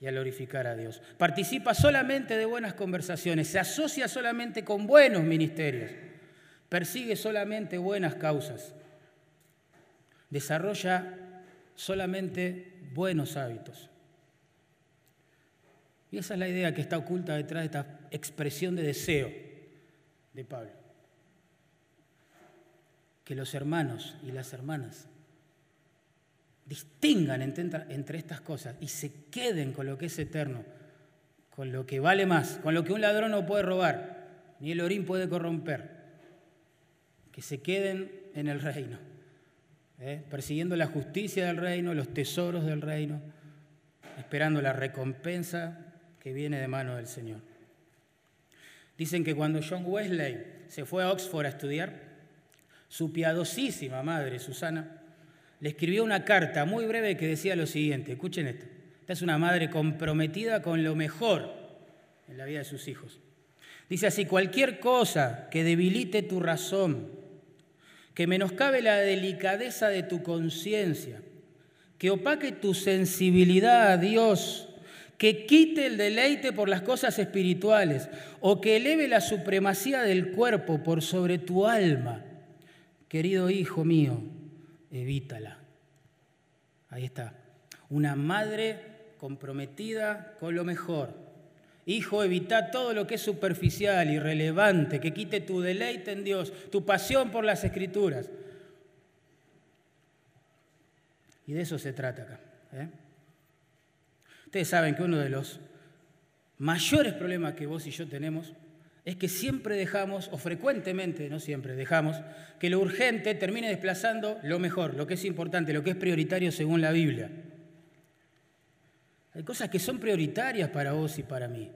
y a glorificar a Dios. Participa solamente de buenas conversaciones, se asocia solamente con buenos ministerios, persigue solamente buenas causas, desarrolla solamente buenos hábitos. Y esa es la idea que está oculta detrás de esta expresión de deseo de Pablo. Que los hermanos y las hermanas distingan entre, estas cosas y se queden con lo que es eterno, con lo que vale más, con lo que un ladrón no puede robar, ni el orín puede corromper. Que se queden en el reino, ¿eh? persiguiendo la justicia del reino, los tesoros del reino, esperando la recompensa que viene de mano del Señor. Dicen que cuando John Wesley se fue a Oxford a estudiar, su piadosísima madre, Susana, le escribió una carta muy breve que decía lo siguiente, escuchen esto, esta es una madre comprometida con lo mejor en la vida de sus hijos. Dice así, cualquier cosa que debilite tu razón, que menoscabe la delicadeza de tu conciencia, que opaque tu sensibilidad a Dios, que quite el deleite por las cosas espirituales o que eleve la supremacía del cuerpo por sobre tu alma. Querido hijo mío, evítala. Ahí está. Una madre comprometida con lo mejor. Hijo, evita todo lo que es superficial, irrelevante, que quite tu deleite en Dios, tu pasión por las escrituras. Y de eso se trata acá. ¿eh? Ustedes saben que uno de los mayores problemas que vos y yo tenemos es que siempre dejamos, o frecuentemente, no siempre, dejamos que lo urgente termine desplazando lo mejor, lo que es importante, lo que es prioritario según la Biblia. Hay cosas que son prioritarias para vos y para mí.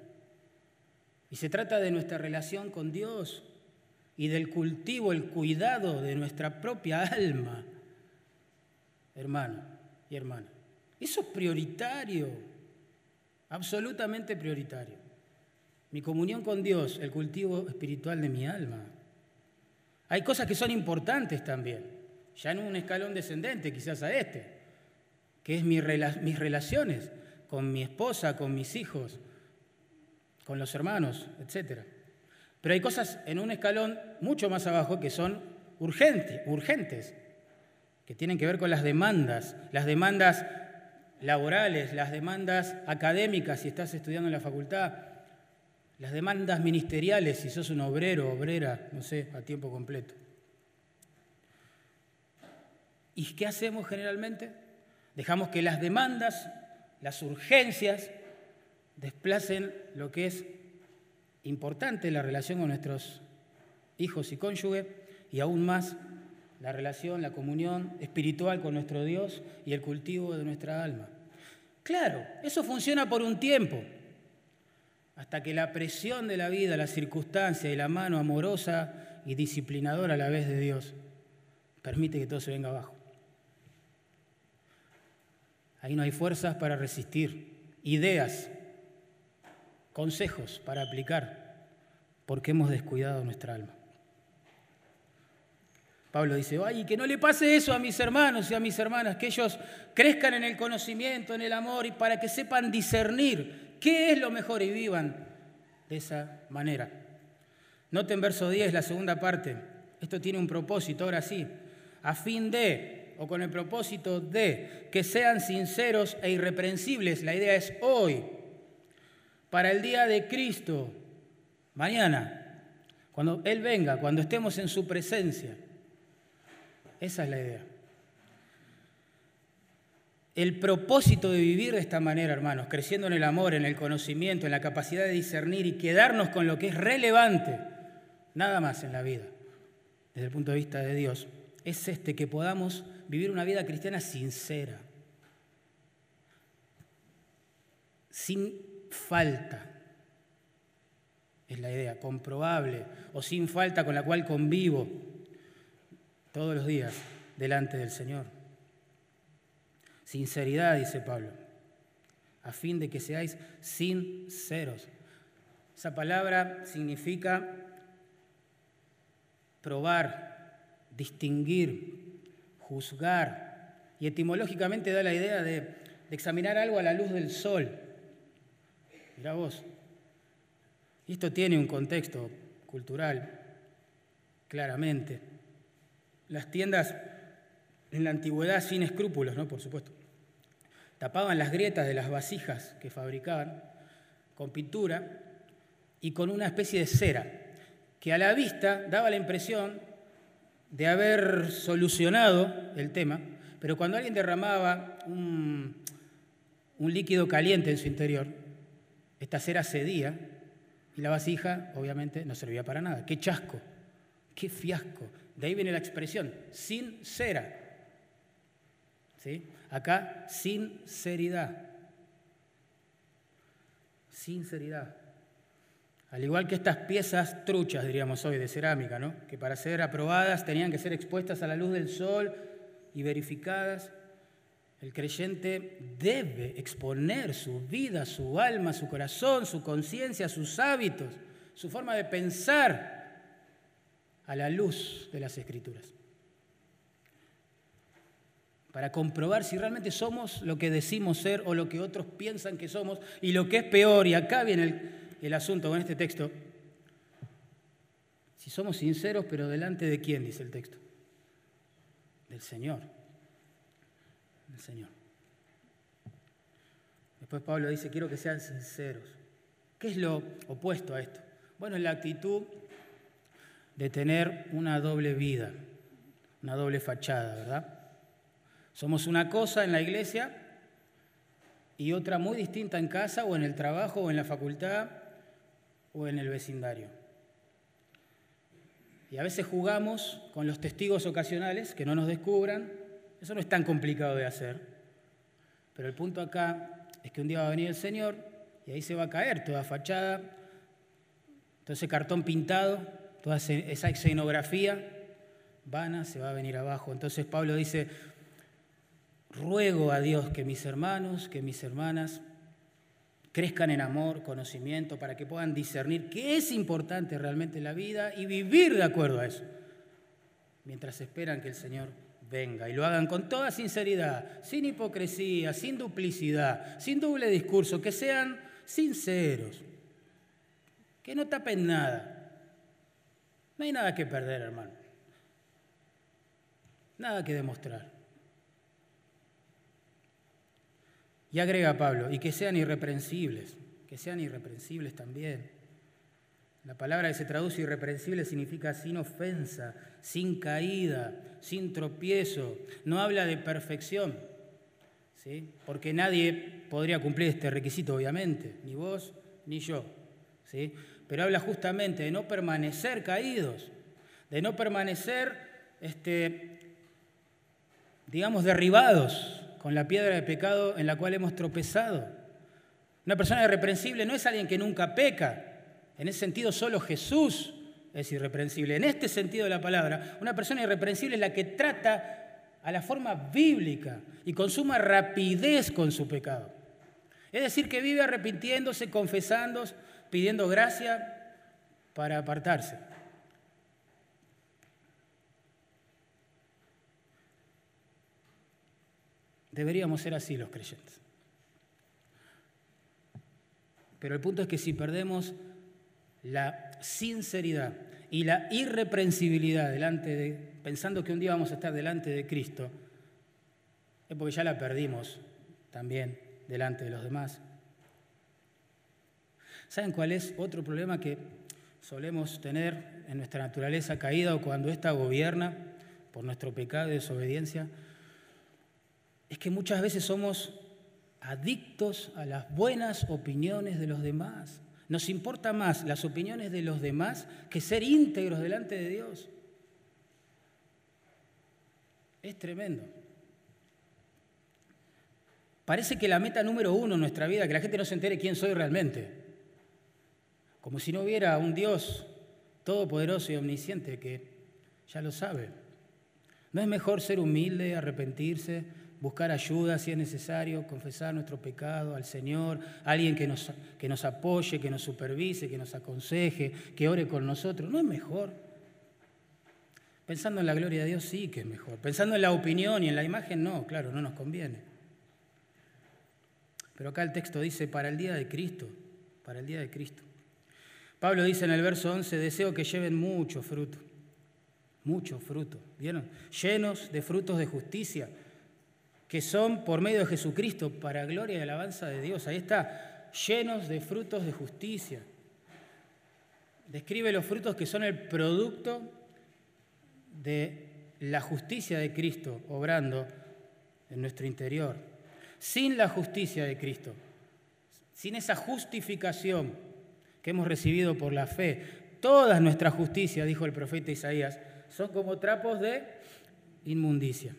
Y se trata de nuestra relación con Dios y del cultivo, el cuidado de nuestra propia alma, hermano y hermana. Eso es prioritario, absolutamente prioritario. Mi comunión con Dios, el cultivo espiritual de mi alma. Hay cosas que son importantes también, ya en un escalón descendente quizás a este, que es mis relaciones con mi esposa, con mis hijos, con los hermanos, etc. Pero hay cosas en un escalón mucho más abajo que son urgentes, urgentes, que tienen que ver con las demandas, las demandas laborales, las demandas académicas si estás estudiando en la facultad, las demandas ministeriales si sos un obrero, obrera, no sé, a tiempo completo. ¿Y qué hacemos generalmente? Dejamos que las demandas las urgencias desplacen lo que es importante la relación con nuestros hijos y cónyuges y aún más la relación, la comunión espiritual con nuestro Dios y el cultivo de nuestra alma. Claro, eso funciona por un tiempo, hasta que la presión de la vida, la circunstancia y la mano amorosa y disciplinadora a la vez de Dios permite que todo se venga abajo. Ahí no hay fuerzas para resistir, ideas, consejos para aplicar, porque hemos descuidado nuestra alma. Pablo dice, ay, que no le pase eso a mis hermanos y a mis hermanas, que ellos crezcan en el conocimiento, en el amor, y para que sepan discernir qué es lo mejor y vivan de esa manera. Noten verso 10, la segunda parte. Esto tiene un propósito, ahora sí, a fin de o con el propósito de que sean sinceros e irreprensibles. La idea es hoy, para el día de Cristo, mañana, cuando Él venga, cuando estemos en su presencia. Esa es la idea. El propósito de vivir de esta manera, hermanos, creciendo en el amor, en el conocimiento, en la capacidad de discernir y quedarnos con lo que es relevante, nada más en la vida, desde el punto de vista de Dios, es este, que podamos vivir una vida cristiana sincera, sin falta, es la idea, comprobable, o sin falta con la cual convivo todos los días delante del Señor. Sinceridad, dice Pablo, a fin de que seáis sinceros. Esa palabra significa probar, distinguir, juzgar. Y etimológicamente da la idea de, examinar algo a la luz del sol. Mira vos. Y esto tiene un contexto cultural, claramente. Las tiendas en la antigüedad sin escrúpulos, ¿no? Por supuesto. Tapaban las grietas de las vasijas que fabricaban con pintura y con una especie de cera, que a la vista daba la impresión de haber solucionado el tema, pero cuando alguien derramaba un, líquido caliente en su interior, esta cera cedía y la vasija obviamente no servía para nada. ¡Qué chasco! ¡Qué fiasco! De ahí viene la expresión, sin cera. ¿Sí? Acá, sinceridad. Sinceridad. Al igual que estas piezas truchas, diríamos hoy, de cerámica, ¿no? que para ser aprobadas tenían que ser expuestas a la luz del sol y verificadas, el creyente debe exponer su vida, su alma, su corazón, su conciencia, sus hábitos, su forma de pensar a la luz de las escrituras. Para comprobar si realmente somos lo que decimos ser o lo que otros piensan que somos y lo que es peor, y acá viene el asunto con este texto, si somos sinceros, pero delante de quién, dice el texto, del Señor, del Señor. Después Pablo dice, quiero que sean sinceros. ¿Qué es lo opuesto a esto? Bueno, es la actitud de tener una doble vida, una doble fachada, ¿verdad? Somos una cosa en la iglesia y otra muy distinta en casa o en el trabajo o en la facultad o en el vecindario. Y a veces jugamos con los testigos ocasionales que no nos descubran. Eso no es tan complicado de hacer. Pero el punto acá es que un día va a venir el Señor y ahí se va a caer toda fachada, todo ese cartón pintado, toda esa escenografía vana se va a venir abajo. Entonces Pablo dice, ruego a Dios que mis hermanos, que mis hermanas crezcan en amor, conocimiento, para que puedan discernir qué es importante realmente en la vida y vivir de acuerdo a eso, mientras esperan que el Señor venga y lo hagan con toda sinceridad, sin hipocresía, sin duplicidad, sin doble discurso, que sean sinceros, que no tapen nada. No hay nada que perder, hermano. Nada que demostrar. Y agrega Pablo, y que sean irreprensibles, que sean irreprensibles también. La palabra que se traduce irreprensible significa sin ofensa, sin caída, sin tropiezo. No habla de perfección, ¿sí? porque nadie podría cumplir este requisito, obviamente, ni vos ni yo. ¿sí? Pero habla justamente de no permanecer caídos, de no permanecer, este, digamos, derribados, con la piedra de pecado en la cual hemos tropezado. Una persona irreprensible no es alguien que nunca peca. En ese sentido, solo Jesús es irreprensible. En este sentido de la palabra, una persona irreprensible es la que trata a la forma bíblica y con suma rapidez con su pecado. Es decir, que vive arrepintiéndose, confesando, pidiendo gracia para apartarse. Deberíamos ser así los creyentes. Pero el punto es que si perdemos la sinceridad y la irreprensibilidad delante de, pensando que un día vamos a estar delante de Cristo, es porque ya la perdimos también delante de los demás. ¿Saben cuál es otro problema que solemos tener en nuestra naturaleza caída o cuando ésta gobierna por nuestro pecado y desobediencia? Es que muchas veces somos adictos a las buenas opiniones de los demás. Nos importa más las opiniones de los demás que ser íntegros delante de Dios. Es tremendo. Parece que la meta número uno en nuestra vida, que la gente no se entere quién soy realmente. Como si no hubiera un Dios todopoderoso y omnisciente que ya lo sabe. ¿No es mejor ser humilde, arrepentirse, buscar ayuda si es necesario, confesar nuestro pecado al Señor, alguien que nos, que nos apoye, que nos supervise, que nos aconseje, que ore con nosotros. ¿No es mejor? Pensando en la gloria de Dios sí que es mejor. Pensando en la opinión y en la imagen no, claro, no nos conviene. Pero acá el texto dice, para el día de Cristo, para el día de Cristo. Pablo dice en el verso 11, deseo que lleven mucho fruto, mucho fruto, ¿vieron? Llenos de frutos de justicia que son por medio de Jesucristo para gloria y alabanza de Dios. Ahí está, llenos de frutos de justicia. Describe los frutos que son el producto de la justicia de Cristo obrando en nuestro interior. Sin la justicia de Cristo, sin esa justificación que hemos recibido por la fe, todas nuestras justicias, dijo el profeta Isaías, son como trapos de inmundicia.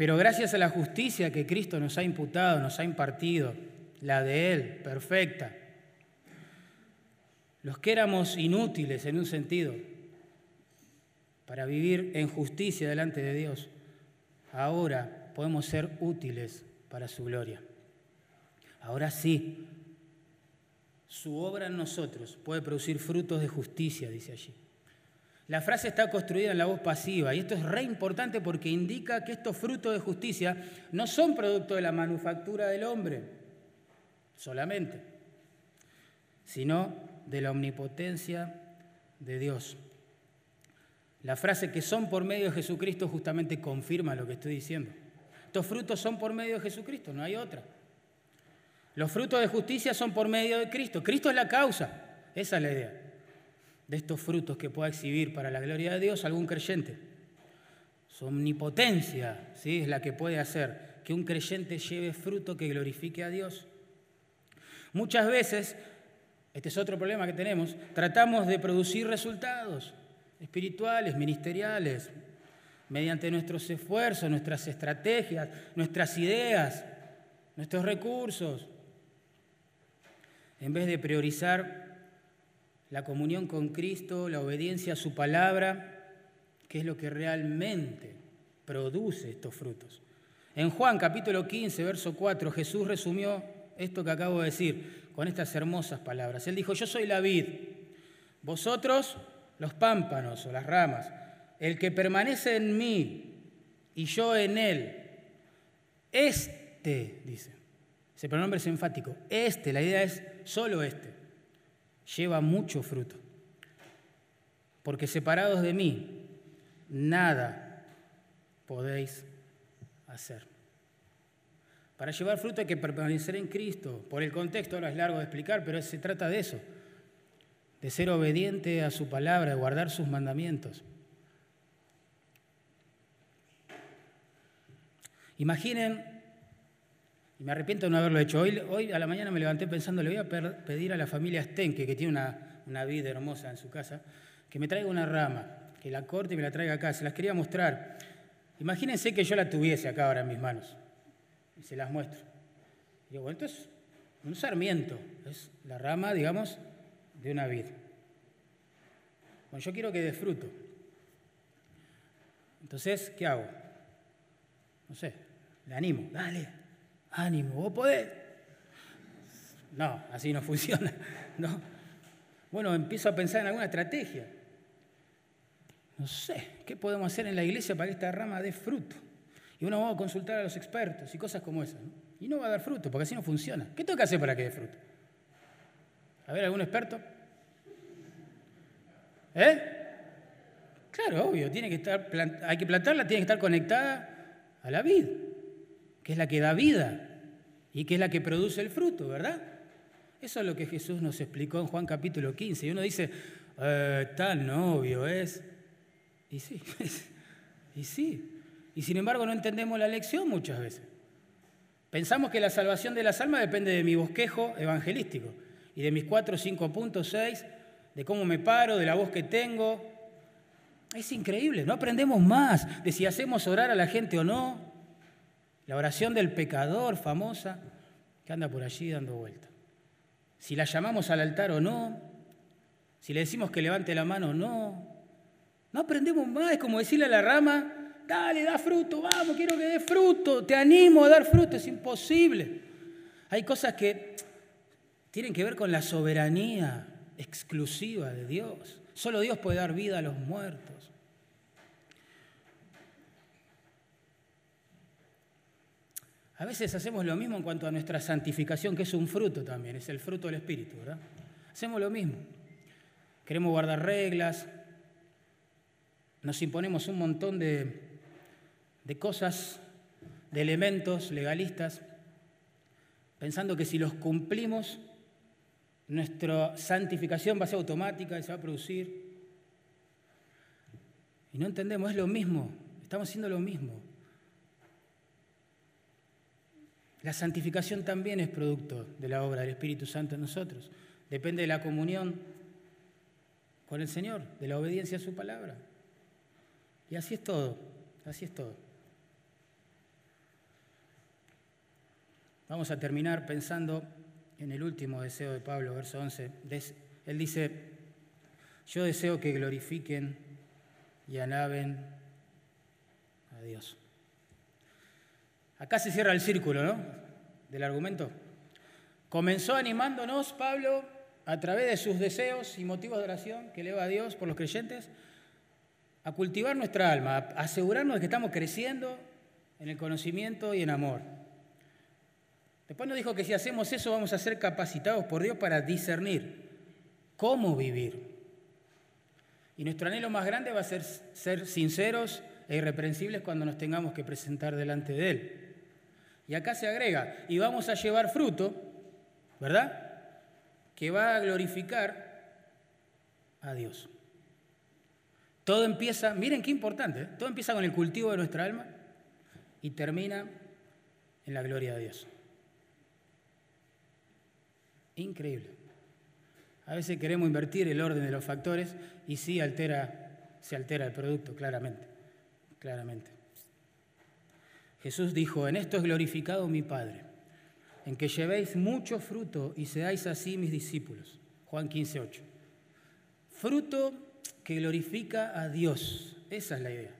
Pero gracias a la justicia que Cristo nos ha imputado, nos ha impartido, la de Él, perfecta, los que éramos inútiles en un sentido para vivir en justicia delante de Dios, ahora podemos ser útiles para su gloria. Ahora sí, su obra en nosotros puede producir frutos de justicia, dice allí. La frase está construida en la voz pasiva y esto es re importante porque indica que estos frutos de justicia no son producto de la manufactura del hombre solamente, sino de la omnipotencia de Dios. La frase que son por medio de Jesucristo justamente confirma lo que estoy diciendo. Estos frutos son por medio de Jesucristo, no hay otra. Los frutos de justicia son por medio de Cristo. Cristo es la causa. Esa es la idea de estos frutos que pueda exhibir para la gloria de Dios algún creyente. Su omnipotencia ¿sí? es la que puede hacer que un creyente lleve fruto que glorifique a Dios. Muchas veces, este es otro problema que tenemos, tratamos de producir resultados. espirituales, ministeriales, mediante nuestros esfuerzos, nuestras estrategias, nuestras ideas, nuestros recursos, en vez de priorizar la comunión con Cristo, la obediencia a su palabra, que es lo que realmente produce estos frutos. En Juan capítulo 15, verso 4, Jesús resumió esto que acabo de decir con estas hermosas palabras. Él dijo, yo soy la vid, vosotros los pámpanos o las ramas. El que permanece en mí y yo en él, este, dice, ese pronombre es enfático, este, la idea es solo este, lleva mucho fruto. Porque separados de mí, nada podéis hacer. Para llevar fruto hay que permanecer en Cristo. Por el contexto ahora es largo de explicar, pero se trata de eso, de ser obediente a su palabra, de guardar sus mandamientos. Imaginen, y me arrepiento de no haberlo hecho, hoy, hoy a la mañana me levanté pensando, le voy a pedir a la familia Stenke, que tiene una, una vida hermosa en su casa, que me traiga una rama, que la corte y me la traiga acá. Se las quería mostrar. Imagínense que yo la tuviese acá ahora en mis manos y se las muestro. Y digo, bueno, esto es un sarmiento, es la rama, digamos, de una vid. Bueno, yo quiero que dé fruto. Entonces, ¿qué hago? No sé, le animo, dale, ánimo, vos podés. No, así no funciona. No. Bueno, empiezo a pensar en alguna estrategia. No sé, ¿qué podemos hacer en la iglesia para que esta rama dé fruto? Y uno va a consultar a los expertos y cosas como esas. Y no va a dar fruto, porque así no funciona. ¿Qué tengo que hacer para que dé fruto? A ver, ¿algún experto? ¿Eh? Claro, obvio, tiene que estar, hay que plantarla, tiene que estar conectada a la vid, que es la que da vida y que es la que produce el fruto, ¿verdad? Eso es lo que Jesús nos explicó en Juan capítulo 15. Y uno dice, eh, tan obvio es. Y sí, y sí. Y sin embargo no entendemos la lección muchas veces. Pensamos que la salvación de las almas depende de mi bosquejo evangelístico y de mis cuatro, cinco puntos, seis, de cómo me paro, de la voz que tengo. Es increíble, no aprendemos más de si hacemos orar a la gente o no. La oración del pecador famosa que anda por allí dando vueltas. Si la llamamos al altar o no, si le decimos que levante la mano o no. No aprendemos más, es como decirle a la rama, dale, da fruto, vamos, quiero que dé fruto, te animo a dar fruto, es imposible. Hay cosas que tienen que ver con la soberanía exclusiva de Dios. Solo Dios puede dar vida a los muertos. A veces hacemos lo mismo en cuanto a nuestra santificación, que es un fruto también, es el fruto del Espíritu, ¿verdad? Hacemos lo mismo. Queremos guardar reglas, nos imponemos un montón de de cosas, de elementos legalistas, pensando que si los cumplimos, nuestra santificación va a ser automática y se va a producir. Y no entendemos, es lo mismo, estamos haciendo lo mismo. La santificación también es producto de la obra del Espíritu Santo en nosotros. Depende de la comunión con el Señor, de la obediencia a su palabra. Y así es todo, así es todo. Vamos a terminar pensando en el último deseo de Pablo, verso 11. Él dice, yo deseo que glorifiquen y alaben a Dios. Acá se cierra el círculo, ¿no? Del argumento. Comenzó animándonos Pablo a través de sus deseos y motivos de oración que eleva a Dios por los creyentes, a cultivar nuestra alma, a asegurarnos de que estamos creciendo en el conocimiento y en amor. Después nos dijo que si hacemos eso vamos a ser capacitados por Dios para discernir cómo vivir. Y nuestro anhelo más grande va a ser ser sinceros e irreprensibles cuando nos tengamos que presentar delante de Él. Y acá se agrega, y vamos a llevar fruto, ¿verdad? Que va a glorificar a Dios. Todo empieza, miren qué importante, ¿eh? todo empieza con el cultivo de nuestra alma y termina en la gloria de Dios. Increíble. A veces queremos invertir el orden de los factores y sí altera se altera el producto, claramente, claramente. Jesús dijo, en esto es glorificado mi Padre, en que llevéis mucho fruto y seáis así mis discípulos. Juan 15, 8. Fruto que glorifica a Dios, esa es la idea.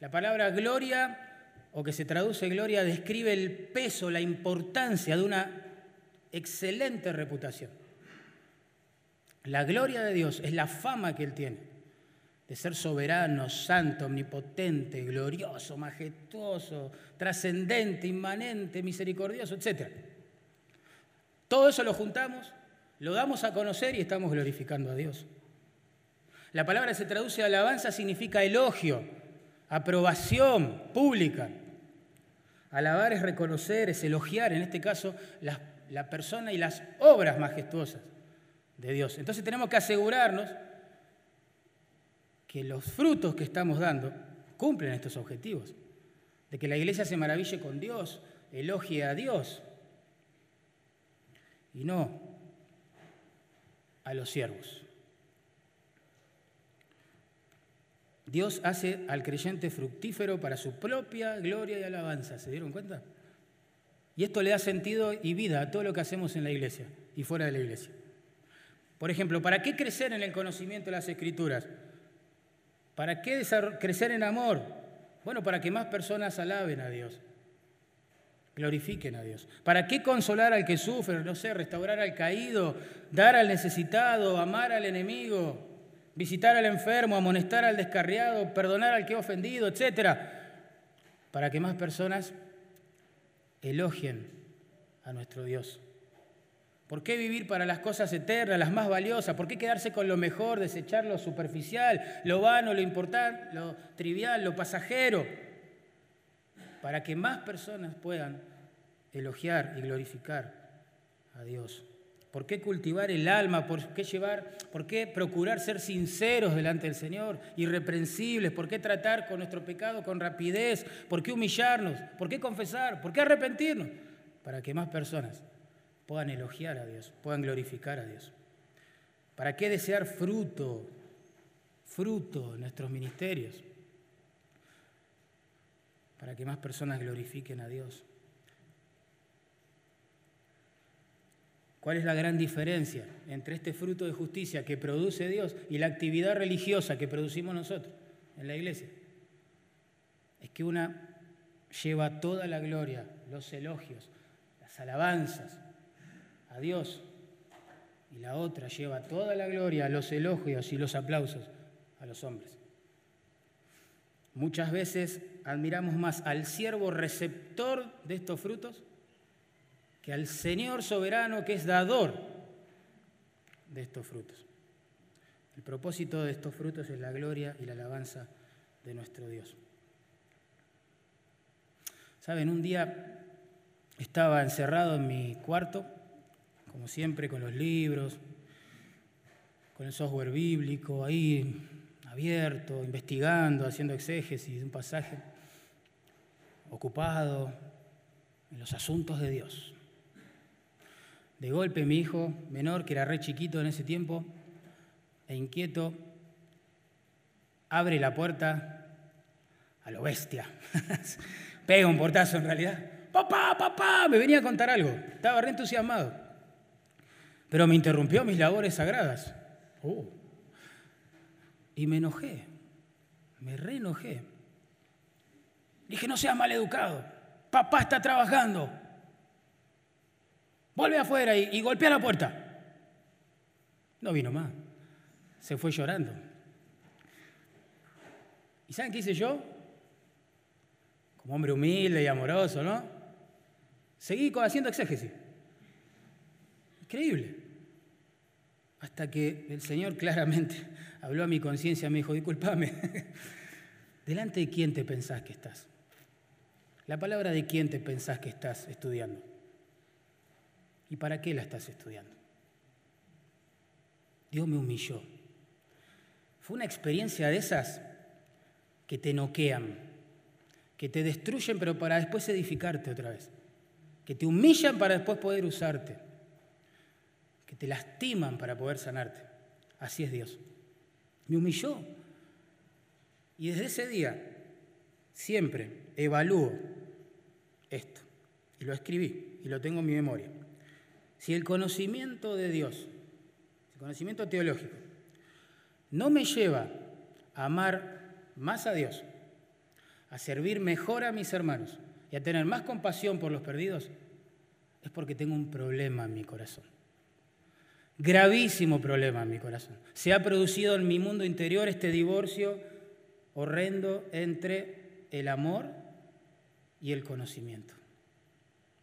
La palabra gloria, o que se traduce gloria, describe el peso, la importancia de una excelente reputación. La gloria de Dios es la fama que Él tiene, de ser soberano, santo, omnipotente, glorioso, majestuoso, trascendente, inmanente, misericordioso, etc. Todo eso lo juntamos, lo damos a conocer y estamos glorificando a Dios. La palabra se traduce alabanza, significa elogio, aprobación pública. Alabar es reconocer, es elogiar, en este caso, la, la persona y las obras majestuosas de Dios. Entonces tenemos que asegurarnos que los frutos que estamos dando cumplen estos objetivos, de que la iglesia se maraville con Dios, elogie a Dios y no a los siervos. Dios hace al creyente fructífero para su propia gloria y alabanza. ¿Se dieron cuenta? Y esto le da sentido y vida a todo lo que hacemos en la iglesia y fuera de la iglesia. Por ejemplo, ¿para qué crecer en el conocimiento de las escrituras? ¿Para qué crecer en amor? Bueno, para que más personas alaben a Dios, glorifiquen a Dios. ¿Para qué consolar al que sufre? No sé, restaurar al caído, dar al necesitado, amar al enemigo, visitar al enfermo, amonestar al descarriado, perdonar al que ha ofendido, etcétera, para que más personas elogien a nuestro Dios. ¿Por qué vivir para las cosas eternas, las más valiosas? ¿Por qué quedarse con lo mejor, desechar lo superficial, lo vano, lo importante, lo trivial, lo pasajero? Para que más personas puedan elogiar y glorificar a Dios. ¿Por qué cultivar el alma? ¿Por qué llevar, por qué procurar ser sinceros delante del Señor, irreprensibles? ¿Por qué tratar con nuestro pecado con rapidez? ¿Por qué humillarnos? ¿Por qué confesar? ¿Por qué arrepentirnos? Para que más personas puedan elogiar a Dios, puedan glorificar a Dios. ¿Para qué desear fruto, fruto en nuestros ministerios? Para que más personas glorifiquen a Dios. ¿Cuál es la gran diferencia entre este fruto de justicia que produce Dios y la actividad religiosa que producimos nosotros en la iglesia? Es que una lleva toda la gloria, los elogios, las alabanzas, a Dios y la otra lleva toda la gloria, los elogios y los aplausos a los hombres. Muchas veces admiramos más al siervo receptor de estos frutos que al Señor soberano que es dador de estos frutos. El propósito de estos frutos es la gloria y la alabanza de nuestro Dios. Saben, un día estaba encerrado en mi cuarto como siempre, con los libros, con el software bíblico, ahí abierto, investigando, haciendo exégesis de un pasaje, ocupado en los asuntos de Dios. De golpe mi hijo menor, que era re chiquito en ese tiempo, e inquieto, abre la puerta a lo bestia. Pega un portazo en realidad. Papá, papá, me venía a contar algo. Estaba re entusiasmado. Pero me interrumpió mis labores sagradas. Oh. Y me enojé, me reenojé. Dije, no seas educado. papá está trabajando. Vuelve afuera y, y golpea la puerta. No vino más, se fue llorando. ¿Y saben qué hice yo? Como hombre humilde y amoroso, ¿no? Seguí haciendo exégesis. Increíble. Hasta que el Señor claramente habló a mi conciencia, me dijo, discúlpame, ¿delante de quién te pensás que estás? La palabra de quién te pensás que estás estudiando. ¿Y para qué la estás estudiando? Dios me humilló. Fue una experiencia de esas que te noquean, que te destruyen, pero para después edificarte otra vez, que te humillan para después poder usarte que te lastiman para poder sanarte. Así es Dios. Me humilló. Y desde ese día siempre evalúo esto. Y lo escribí y lo tengo en mi memoria. Si el conocimiento de Dios, el conocimiento teológico, no me lleva a amar más a Dios, a servir mejor a mis hermanos y a tener más compasión por los perdidos, es porque tengo un problema en mi corazón. Gravísimo problema en mi corazón. Se ha producido en mi mundo interior este divorcio horrendo entre el amor y el conocimiento.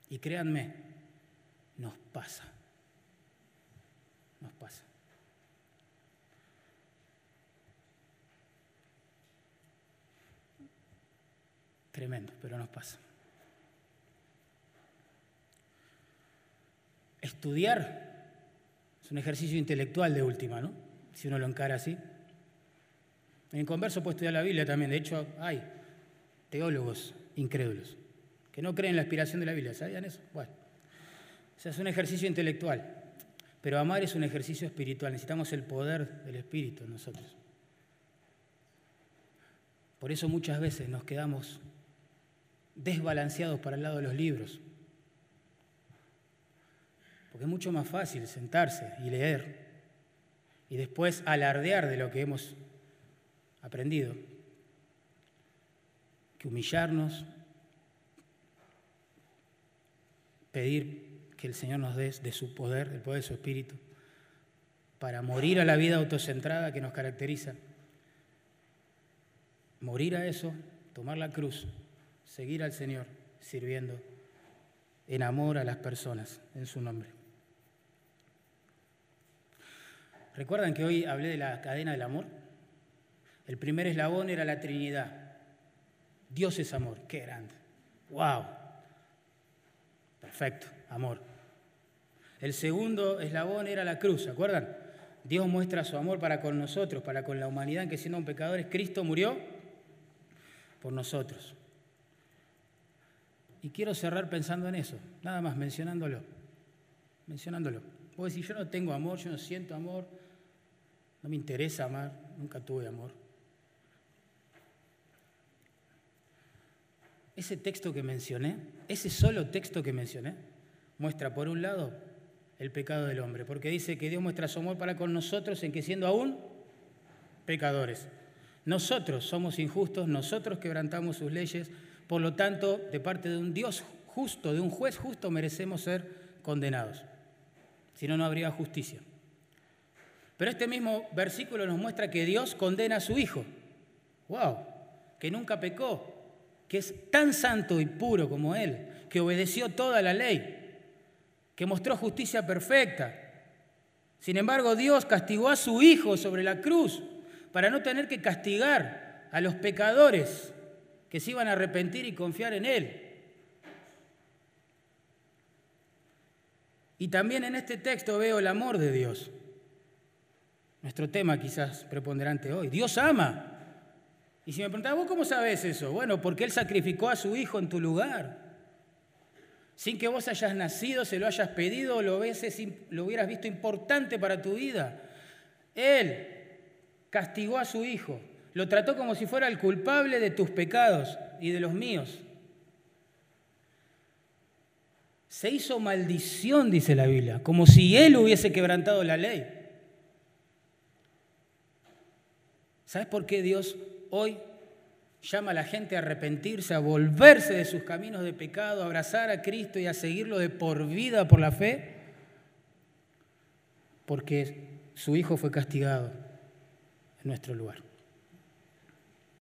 Y créanme, nos pasa. Nos pasa. Tremendo, pero nos pasa. Estudiar es un ejercicio intelectual de última, ¿no? Si uno lo encara así. En converso puede estudiar la Biblia también. De hecho, hay teólogos incrédulos que no creen en la aspiración de la Biblia. ¿Sabían eso? Bueno, o es un ejercicio intelectual. Pero amar es un ejercicio espiritual. Necesitamos el poder del Espíritu en nosotros. Por eso muchas veces nos quedamos desbalanceados para el lado de los libros. Porque es mucho más fácil sentarse y leer y después alardear de lo que hemos aprendido que humillarnos, pedir que el Señor nos dé de su poder, del poder de su Espíritu, para morir a la vida autocentrada que nos caracteriza. Morir a eso, tomar la cruz, seguir al Señor sirviendo en amor a las personas, en su nombre. ¿Recuerdan que hoy hablé de la cadena del amor? El primer eslabón era la Trinidad. Dios es amor, qué grande. ¡Wow! Perfecto, amor. El segundo eslabón era la cruz, ¿se acuerdan? Dios muestra su amor para con nosotros, para con la humanidad, que siendo un pecadores, Cristo murió por nosotros. Y quiero cerrar pensando en eso, nada más mencionándolo. Mencionándolo. Porque si yo no tengo amor, yo no siento amor, no me interesa amar, nunca tuve amor. Ese texto que mencioné, ese solo texto que mencioné, muestra por un lado el pecado del hombre, porque dice que Dios muestra su amor para con nosotros en que siendo aún pecadores. Nosotros somos injustos, nosotros quebrantamos sus leyes, por lo tanto, de parte de un Dios justo, de un juez justo, merecemos ser condenados. Si no, no habría justicia. Pero este mismo versículo nos muestra que Dios condena a su Hijo. ¡Wow! Que nunca pecó, que es tan santo y puro como Él, que obedeció toda la ley, que mostró justicia perfecta. Sin embargo, Dios castigó a su Hijo sobre la cruz para no tener que castigar a los pecadores que se iban a arrepentir y confiar en Él. Y también en este texto veo el amor de Dios. Nuestro tema quizás preponderante hoy. Dios ama. Y si me preguntaba, ¿vos cómo sabes eso? Bueno, porque Él sacrificó a su Hijo en tu lugar. Sin que vos hayas nacido, se lo hayas pedido, lo, lo hubieras visto importante para tu vida. Él castigó a su Hijo. Lo trató como si fuera el culpable de tus pecados y de los míos. Se hizo maldición, dice la Biblia, como si Él hubiese quebrantado la ley. ¿Sabes por qué Dios hoy llama a la gente a arrepentirse, a volverse de sus caminos de pecado, a abrazar a Cristo y a seguirlo de por vida por la fe? Porque su Hijo fue castigado en nuestro lugar.